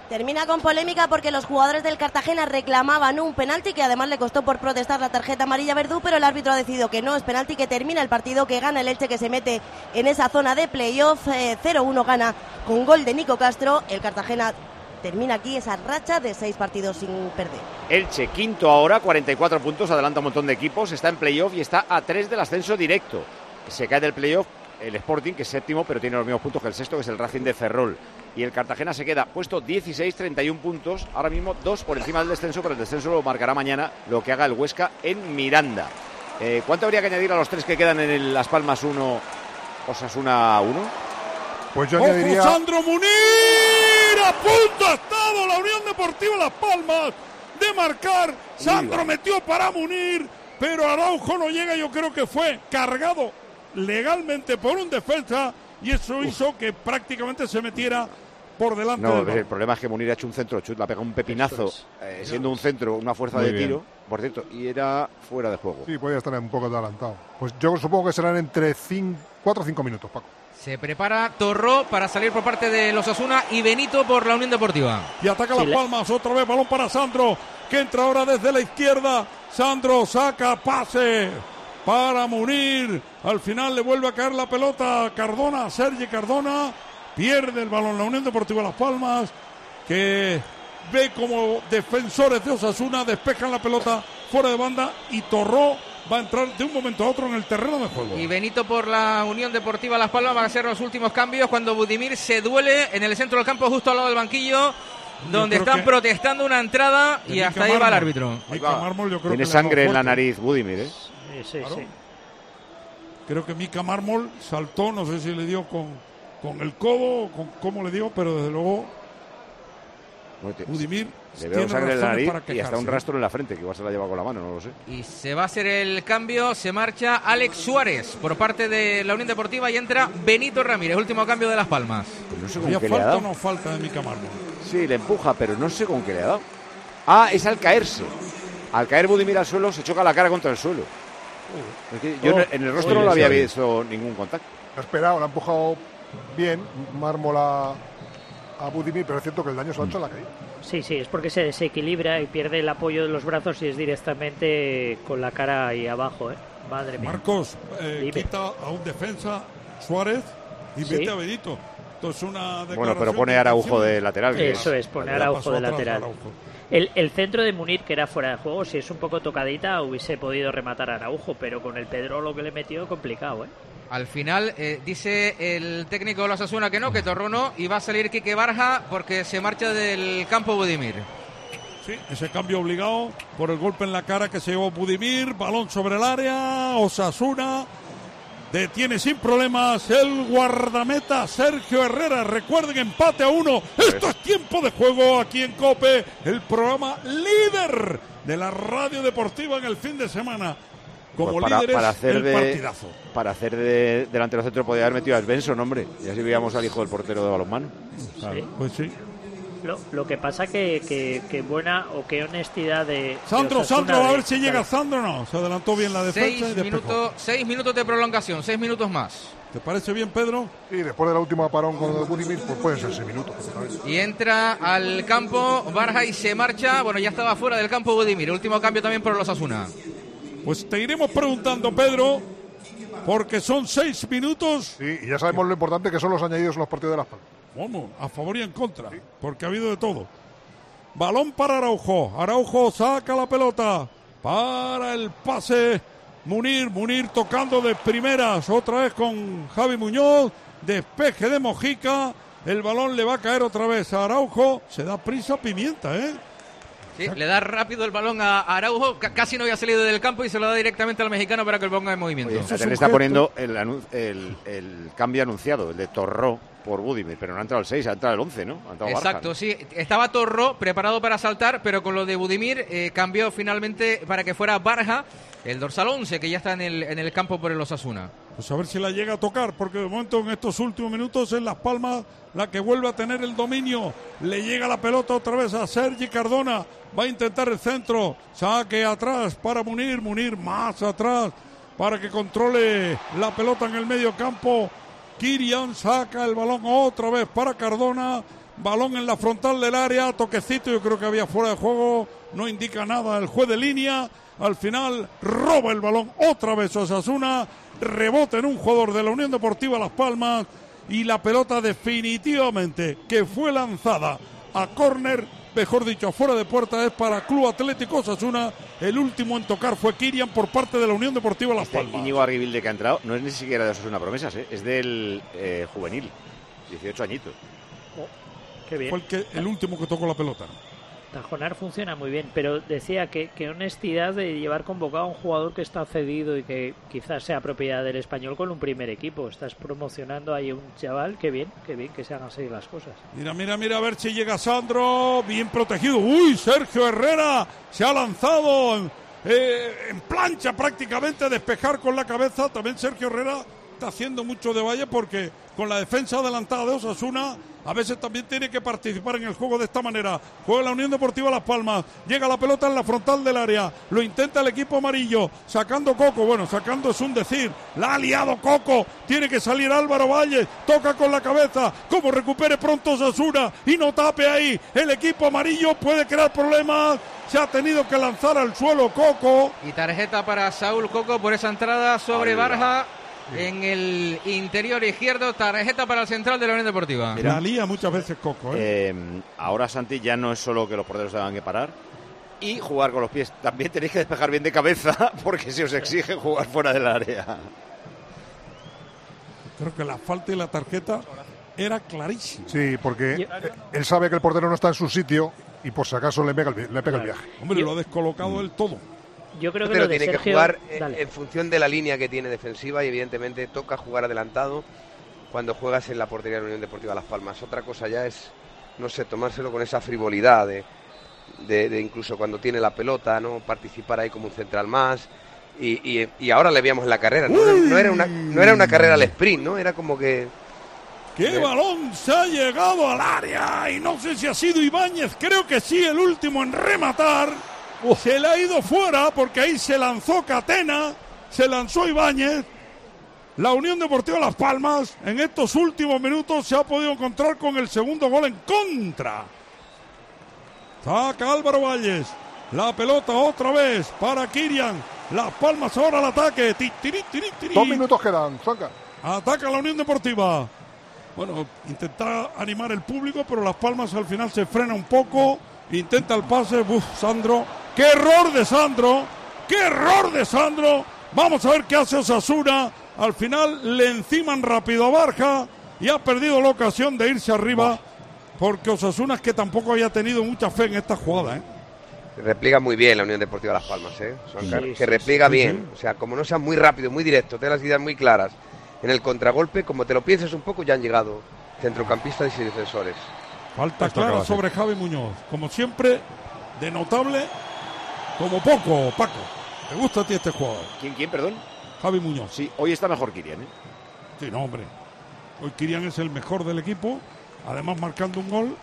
Termina con polémica porque los jugadores del Cartagena reclamaban un penalti que además le costó por protestar la tarjeta amarilla Verdú, pero el árbitro ha decidido que no es penalti, que termina el partido, que gana el Elche, que se mete en esa zona de playoff. eh, 0-1 gana con gol de Nico Castro. El Cartagena termina aquí esa racha de seis partidos sin perder. Elche, quinto ahora, 44 puntos, adelanta un montón de equipos, está en playoff y está a 3 del ascenso directo. Se cae del playoff el Sporting, que es séptimo, pero tiene los mismos puntos que el sexto, que es el Racing de Ferrol. Y el Cartagena se queda puesto 16, 31 puntos, ahora mismo dos por encima del descenso, pero el descenso lo marcará mañana lo que haga el Huesca en Miranda. Eh, ¿Cuánto habría que añadir a los tres que quedan en el Las Palmas 1, Osasuna 1? Pues ¡Ojo, Sandro Munir! ¡A punto ha estado la Unión Deportiva Las Palmas de marcar! Sandro metió para Munir, pero Araujo no llega. Yo creo que fue cargado legalmente por un defensa y eso hizo que prácticamente se metiera por delante No, del el problema es que Munir ha hecho un centro chut, le ha pegado un pepinazo, eh, siendo un centro, una fuerza Muy de bien. tiro, por cierto, y era fuera de juego. Sí, podía estar un poco adelantado. Pues yo supongo que serán entre 4 o 5 minutos, Paco. Se prepara Torró para salir por parte de los Asuna y Benito por la Unión Deportiva. Y ataca Sí, Las le- Palmas, otra vez balón para Sandro, que entra ahora desde la izquierda. Sandro saca pase para Munir. Al final le vuelve a caer la pelota a Cardona, a Sergi Cardona. Pierde el balón la Unión Deportiva Las Palmas, que ve como defensores de Osasuna despejan la pelota fuera de banda y Torró va a entrar de un momento a otro en el terreno de juego. Y Benito por la Unión Deportiva Las Palmas va a ser los últimos cambios cuando Budimir se duele en el centro del campo justo al lado del banquillo donde están protestando una entrada y hasta ahí va el árbitro. Mica Mármol yo creo Tiene que sangre en la nariz, Budimir, ¿eh? Sí, sí, Claro. sí. Creo que Mica Mármol saltó, no sé si le dio con, con el codo o con cómo le dio, pero desde luego Budimir Le veo sangre en la nariz para y hasta un quejarse. rastro en la frente, que igual se la lleva con la mano, no lo sé. Y se va a hacer el cambio, se marcha Alex Suárez por parte de la Unión Deportiva y entra Benito Ramírez, último cambio de Las Palmas. Pues no sé con ¿Había qué le ha falta o no falta de Mica Mármol? Sí, le empuja, pero no sé con qué le ha dado. Ah, es al caerse. Al caer Budimir al suelo, se choca la cara contra el suelo. Es que yo Oh, en el rostro no lo había sí. visto ningún contacto. Ha esperado, lo ha empujado bien, mármol a, Budimir, pero es cierto que el daño se lo ha hecho en la caída. Sí, sí, es porque se desequilibra y pierde el apoyo de los brazos y es directamente con la cara ahí abajo, ¿eh? Madre mía. Marcos eh, quita a un defensa Suárez y Sí. mete a Benito. Entonces una Bueno, pero pone a Araujo de lateral. Eso es, a Araujo de lateral. Araujo. El, el centro de Munir, que era fuera de juego, si es un poco tocadita, hubiese podido rematar a Araujo, pero con el Pedrolo que le metió, complicado, ¿eh? Al final eh, dice el técnico de los Asuna que no, que Torró no, y va a salir Quique Barja porque se marcha del campo Budimir. Sí, ese cambio obligado por el golpe en la cara que se llevó Budimir, balón sobre el área, Osasuna detiene sin problemas el guardameta Sergio Herrera. Recuerden, empate a uno. Esto es tiempo de juego aquí en Cope, el programa líder de la radio deportiva en el fin de semana. Como Pues para, líderes, para hacer el de, partidazo. para hacer de delantero centro podía haber metido a Svensson, hombre. Y así veíamos al hijo del portero de balonmano. Pues sí. Lo, lo que pasa que, que, que buena o qué honestidad de. Sandro, de Sandro, a ver si llega Sandro o no. Se adelantó bien la defensa y Seis despejó. minutos, seis minutos de prolongación, seis minutos más. ¿Te parece bien, Pedro? Sí, después de la última parón con el Budimir, pues pueden ser seis minutos. Y entra al campo Barja y se marcha. Bueno, ya estaba fuera del campo Budimir. Último cambio también por los Asuna. Pues te iremos preguntando, Pedro, porque son seis minutos. Sí, y ya sabemos lo importante que son los añadidos en los partidos de Las Palmas. ¿Cómo? A favor y en contra, porque ha habido de todo. Balón para Araujo. Araujo saca la pelota para el pase. Munir, Munir tocando de primeras, otra vez con Javi Muñoz. Despeje de Mojica. El balón le va a caer otra vez a Araujo. Se da prisa Pimienta, ¿eh? Sí, le da rápido el balón a Araujo. ca- Casi no había salido del campo y se lo da directamente al mexicano para que lo ponga en movimiento. Oye, fíjate, le está poniendo el, anun- el, el cambio anunciado, el de Torró por Budimir, pero no ha entrado el 6, ha entrado el 11, ¿no? Ha entrado Barja, Exacto, ¿no? sí. Estaba Torro preparado para saltar, pero con lo de Budimir eh, cambió finalmente para que fuera Barja, el dorsal 11, que ya está en el, en el campo por el Osasuna. Pues a ver si la llega a tocar, porque de momento en estos últimos minutos en Las Palmas la que vuelve a tener el dominio. Le llega la pelota otra vez a Sergi Cardona. Va a intentar el centro. Saque atrás para Munir. Munir más atrás para que controle la pelota en el medio campo. Kirian saca el balón otra vez para Cardona. Balón en la frontal del área. Toquecito, yo creo que había fuera de juego. No indica nada el juez de línea. Al final roba el balón otra vez Osasuna. Rebota en un jugador de la Unión Deportiva Las Palmas. Y la pelota definitivamente que fue lanzada a córner, mejor dicho, afuera de puerta, es para Club Atlético Osasuna. El último en tocar fue Kirian por parte de la Unión Deportiva Las Este Palmas. Íñigo Arguibilde que ha entrado no es ni siquiera de Osasuna Promesas, ¿eh? es del eh, juvenil, 18 añitos. Qué bien. Fue el, que, el último que tocó la pelota. Tajonar funciona muy bien, pero decía que, que honestidad de llevar convocado a un jugador que está cedido y que quizás sea propiedad del español con un primer equipo. Estás promocionando ahí un chaval, qué bien, qué bien que se hagan así las cosas. Mira, mira, mira, a ver si llega Sandro, bien protegido. Uy, Sergio Herrera se ha lanzado en, eh, en plancha prácticamente a despejar con la cabeza. También Sergio Herrera está haciendo mucho de valle porque con la defensa adelantada de Osasuna a veces también tiene que participar en el juego de esta manera. Juega la Unión Deportiva Las Palmas, llega la pelota en la frontal del área, lo intenta el equipo amarillo, sacando Coco, bueno, sacando es un decir, la ha liado Coco, tiene que salir Álvaro Valle, toca con la cabeza, como recupere pronto Osasuna y no tape ahí, el equipo amarillo puede crear problemas, se ha tenido que lanzar al suelo Coco. Y tarjeta para Saúl Coco por esa entrada sobre Anda. En el interior izquierdo. Tarjeta para el central de la Unión Deportiva. La lía muchas veces Coco, ¿eh? Eh, ahora Santi ya no es solo que los porteros tengan que parar y jugar con los pies. También tenéis que despejar bien de cabeza [laughs] porque se os exige jugar fuera del área. Creo que la falta y la tarjeta era clarísima. Sí, porque él sabe que el portero no está en su sitio y por si acaso le pega el, le pega el viaje. Hombre, lo ha descolocado él todo. Yo creo que Pero lo de tiene que jugar eh, Dale. en función de la línea que tiene defensiva y evidentemente toca jugar adelantado cuando juegas en la portería de la Unión Deportiva Las Palmas. Otra cosa ya es, no sé, tomárselo con esa frivolidad de, de- de incluso cuando tiene la pelota, no participar ahí como un central más. Y, y- y ahora le veíamos en la carrera, no, no era una, no era una carrera al sprint, ¿no? Era como que... ¡Qué balón se ha llegado al área! Y no sé si ha sido Ibáñez, creo que sí, el último en rematar. Se le ha ido fuera porque ahí se lanzó Catena, se lanzó Ibáñez. La Unión Deportiva Las Palmas en estos últimos minutos se ha podido encontrar con el segundo gol en contra. Saca Álvaro Valles. La pelota otra vez para Kirian. Las Palmas ahora al ataque. Ti, tiri, tiri, tiri. Dos minutos quedan. Ataca la Unión Deportiva. Bueno, intenta animar el público, pero Las Palmas al final se frena un poco. Intenta el pase. Uf, Sandro. ¡Qué error de Sandro! ¡Qué error de Sandro! Vamos a ver qué hace Osasuna. Al final le enciman rápido a Barja y ha perdido la ocasión de irse arriba. Porque Osasuna es que tampoco había tenido mucha fe en esta jugada. ¿eh? Repliega muy bien la Unión Deportiva Las Palmas, ¿eh? Sí, que sí, repliega sí, bien. sí. O sea, como no sea muy rápido, muy directo, te las ideas muy claras en el contragolpe, como te lo pienses un poco, ya han llegado centrocampistas y defensores. Falta Esto clara sobre Javi Muñoz. Como siempre, de notable, como poco, Paco. ¿Te gusta a ti este jugador? ¿Quién, quién, perdón? Javi Muñoz. Sí, hoy está mejor Kirian, ¿eh? Sí, no, hombre. Hoy Kirian es el mejor del equipo, además marcando un gol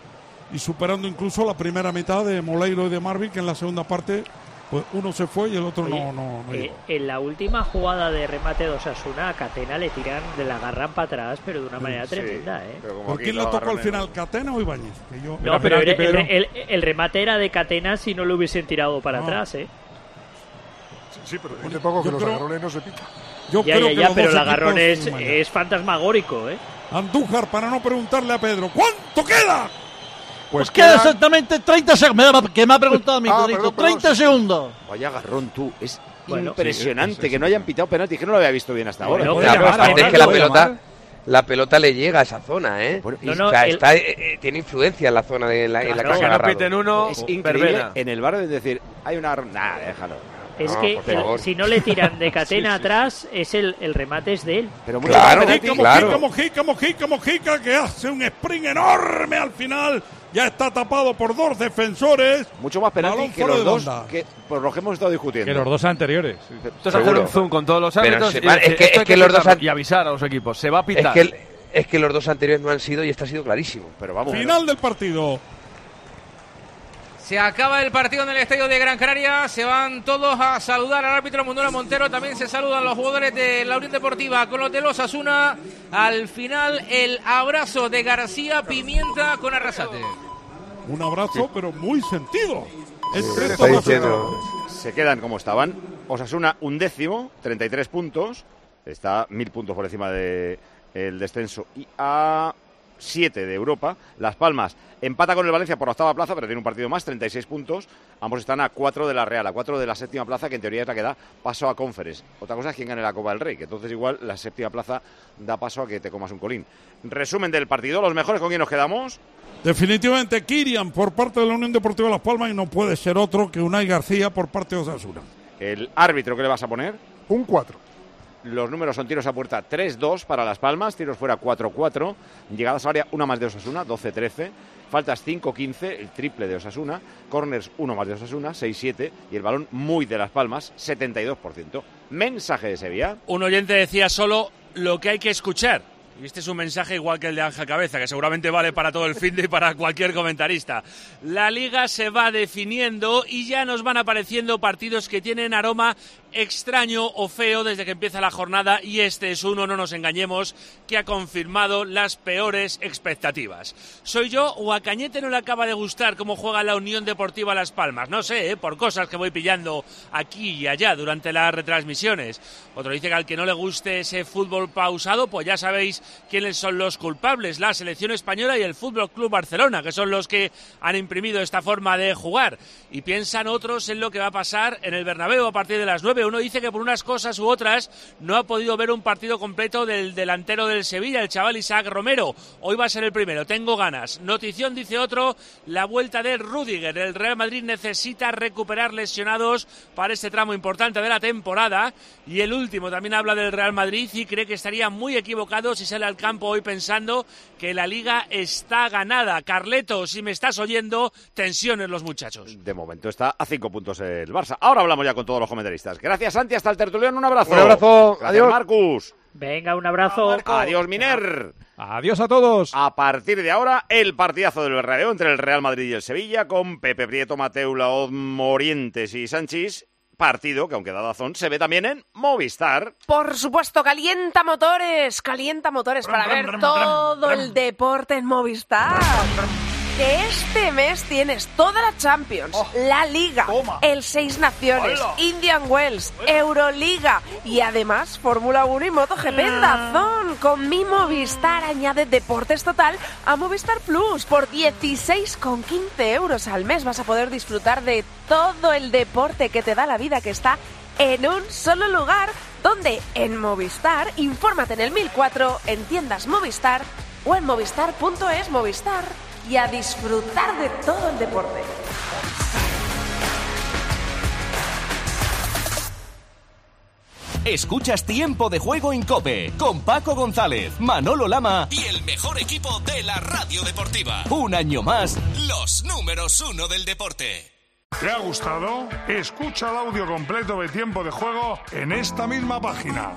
y superando incluso la primera mitad de Moleiro y de Marvin, que en la segunda parte pues uno se fue y el otro Oye, no, no, no eh, en la última jugada de remate de Osasuna, a Catena le tiran de la agarran para atrás, pero de una manera Sí, tremenda, ¿eh? ¿Por quién le tocó al final, Catena o Ibáñez? Que yo- No, pero el, el- el- el remate era de Catena si no lo hubiesen tirado para No. atrás, ¿eh? Sí, pero dice poco que yo los creo- agarrones no se pican. Yo ya, creo ya, que los pero el agarrón es, es fantasmagórico, ¿eh? Andújar, para no preguntarle a Pedro, ¿cuánto queda? Pues queda exactamente 30 segundos. Que me ha preguntado mi Ah, perdón, perdón, 30 sí. segundos. Vaya agarrón tú, es Bueno, impresionante sí, sí, sí, que no hayan pitado penalti, que no lo había visto bien hasta ahora. Claro, aparte es que la pelota, la pelota le llega a esa zona, ¿eh? No, no, o sea, el- está, eh, eh, tiene influencia en la zona de la, en la que se ha agarrado. es increíble en el bar de decir, hay una... Nah, déjalo. Es No, que el- si no le tiran de [laughs] Catena Sí, sí. atrás, es el, el remate es de él. Pero Mojica, Mojica, Mojica, Mojica, Mojica, que hace un sprint enorme al final. Ya está tapado por dos defensores. Mucho más penalti que los dos que por lo que hemos estado discutiendo. Que los dos anteriores. Esto es hacer un zoom con todos los árbitros y es que- es que los dos y avisar a los equipos. Se va a Es pitar. que, el- es que los dos anteriores no han sido y este ha sido clarísimo. Pero vamos. Final del partido. Se acaba el partido en el estadio de Gran Canaria. Se van todos a saludar al árbitro Munduera Montero. También se saludan los jugadores de la Unión Deportiva con los de los Asuna. Al final, el abrazo de García Pimienta con Arrasate. Un abrazo, pero muy sentido. Diciendo- jugadores. Se quedan como estaban. Osasuna un décimo, 33 puntos. Está mil puntos por encima del descenso y a 7 de Europa. Las Palmas empata con el Valencia por la octava plaza, pero tiene un partido más, 36 puntos. Ambos están a 4 de la Real, a 4 de la séptima plaza, que en teoría es la que da paso a Conference. Otra cosa es quién gane la Copa del Rey, que entonces igual la séptima plaza da paso a que te comas un colín. Resumen del partido, los mejores con quién nos quedamos. Definitivamente Kirian por parte de la Unión Deportiva Las Palmas y no puede ser otro que Unai García por parte de Osasuna. El árbitro, ¿qué le vas a poner? Un 4. Los números son tiros a puerta 3-2 para Las Palmas, tiros fuera 4-4, llegadas a área una más de Osasuna, 12-13, faltas 5-15, el triple de Osasuna, corners 1 más de Osasuna, 6-7 y el balón muy de Las Palmas, 72%. Mensaje de Sevilla. Un oyente decía solo lo que hay que escuchar. Y este es un mensaje igual que el de Ángel Cabeza, que seguramente vale para todo el fin de y para cualquier comentarista. La liga se va definiendo y ya nos van apareciendo partidos que tienen aroma extraño o feo desde que empieza la jornada y este es uno, no nos engañemos, que ha confirmado las peores expectativas. ¿Soy yo o a Cañete no le acaba de gustar cómo juega la Unión Deportiva Las Palmas? No sé, ¿eh? por cosas que voy pillando aquí y allá durante las retransmisiones. Otro dice que al que no le guste ese fútbol pausado, pues ya sabéis quiénes son los culpables, la selección española y el Fútbol Club Barcelona, que son los que han imprimido esta forma de jugar. Y piensan otros en lo que va a pasar en el Bernabéu a partir de las 9. Uno dice que por unas cosas u otras no ha podido ver un partido completo del delantero del Sevilla, el chaval Isaac Romero. Hoy va a ser el primero, tengo ganas. Notición dice otro, la vuelta de Rudiger. El Real Madrid necesita recuperar lesionados para este tramo importante de la temporada. Y el último también habla del Real Madrid y cree que estaría muy equivocado si sale al campo hoy pensando que la liga está ganada. Carleto, si me estás oyendo, tensiones los muchachos. De momento está a 5 puntos el Barça. Ahora hablamos ya con todos los comentaristas. Gracias, Santi. Hasta el tertulión. Un abrazo. Un abrazo. Gracias, Adiós. Marcus. Venga, un abrazo. Adiós, Miner. Adiós a todos. A partir de ahora, el partidazo del Bernabéu entre el Real Madrid y el Sevilla con Pepe Prieto, Mateu, Laoz, Morientes y Sánchez. Partido que, aunque da razón, se ve también en Movistar. Por supuesto, calienta motores, calienta motores para ver todo el deporte en Movistar. Que este mes tienes toda la Champions, la Liga, el Seis Naciones, Hola. Indian Wells, Euroliga y además Fórmula 1 y MotoGP en Dazón. Con mi Movistar añade deportes total a Movistar Plus. Por 16,15 euros al mes vas a poder disfrutar de todo el deporte que te da la vida que está en un solo lugar. Donde en Movistar, infórmate en el 1004, en tiendas Movistar o en movistar.es Movistar y a disfrutar de todo el deporte. Escuchas Tiempo de Juego en Cope con Paco González, Manolo Lama y el mejor equipo de la radio deportiva. Un año más, los números uno del deporte. ¿Te ha gustado? Escucha el audio completo de Tiempo de Juego en esta misma página.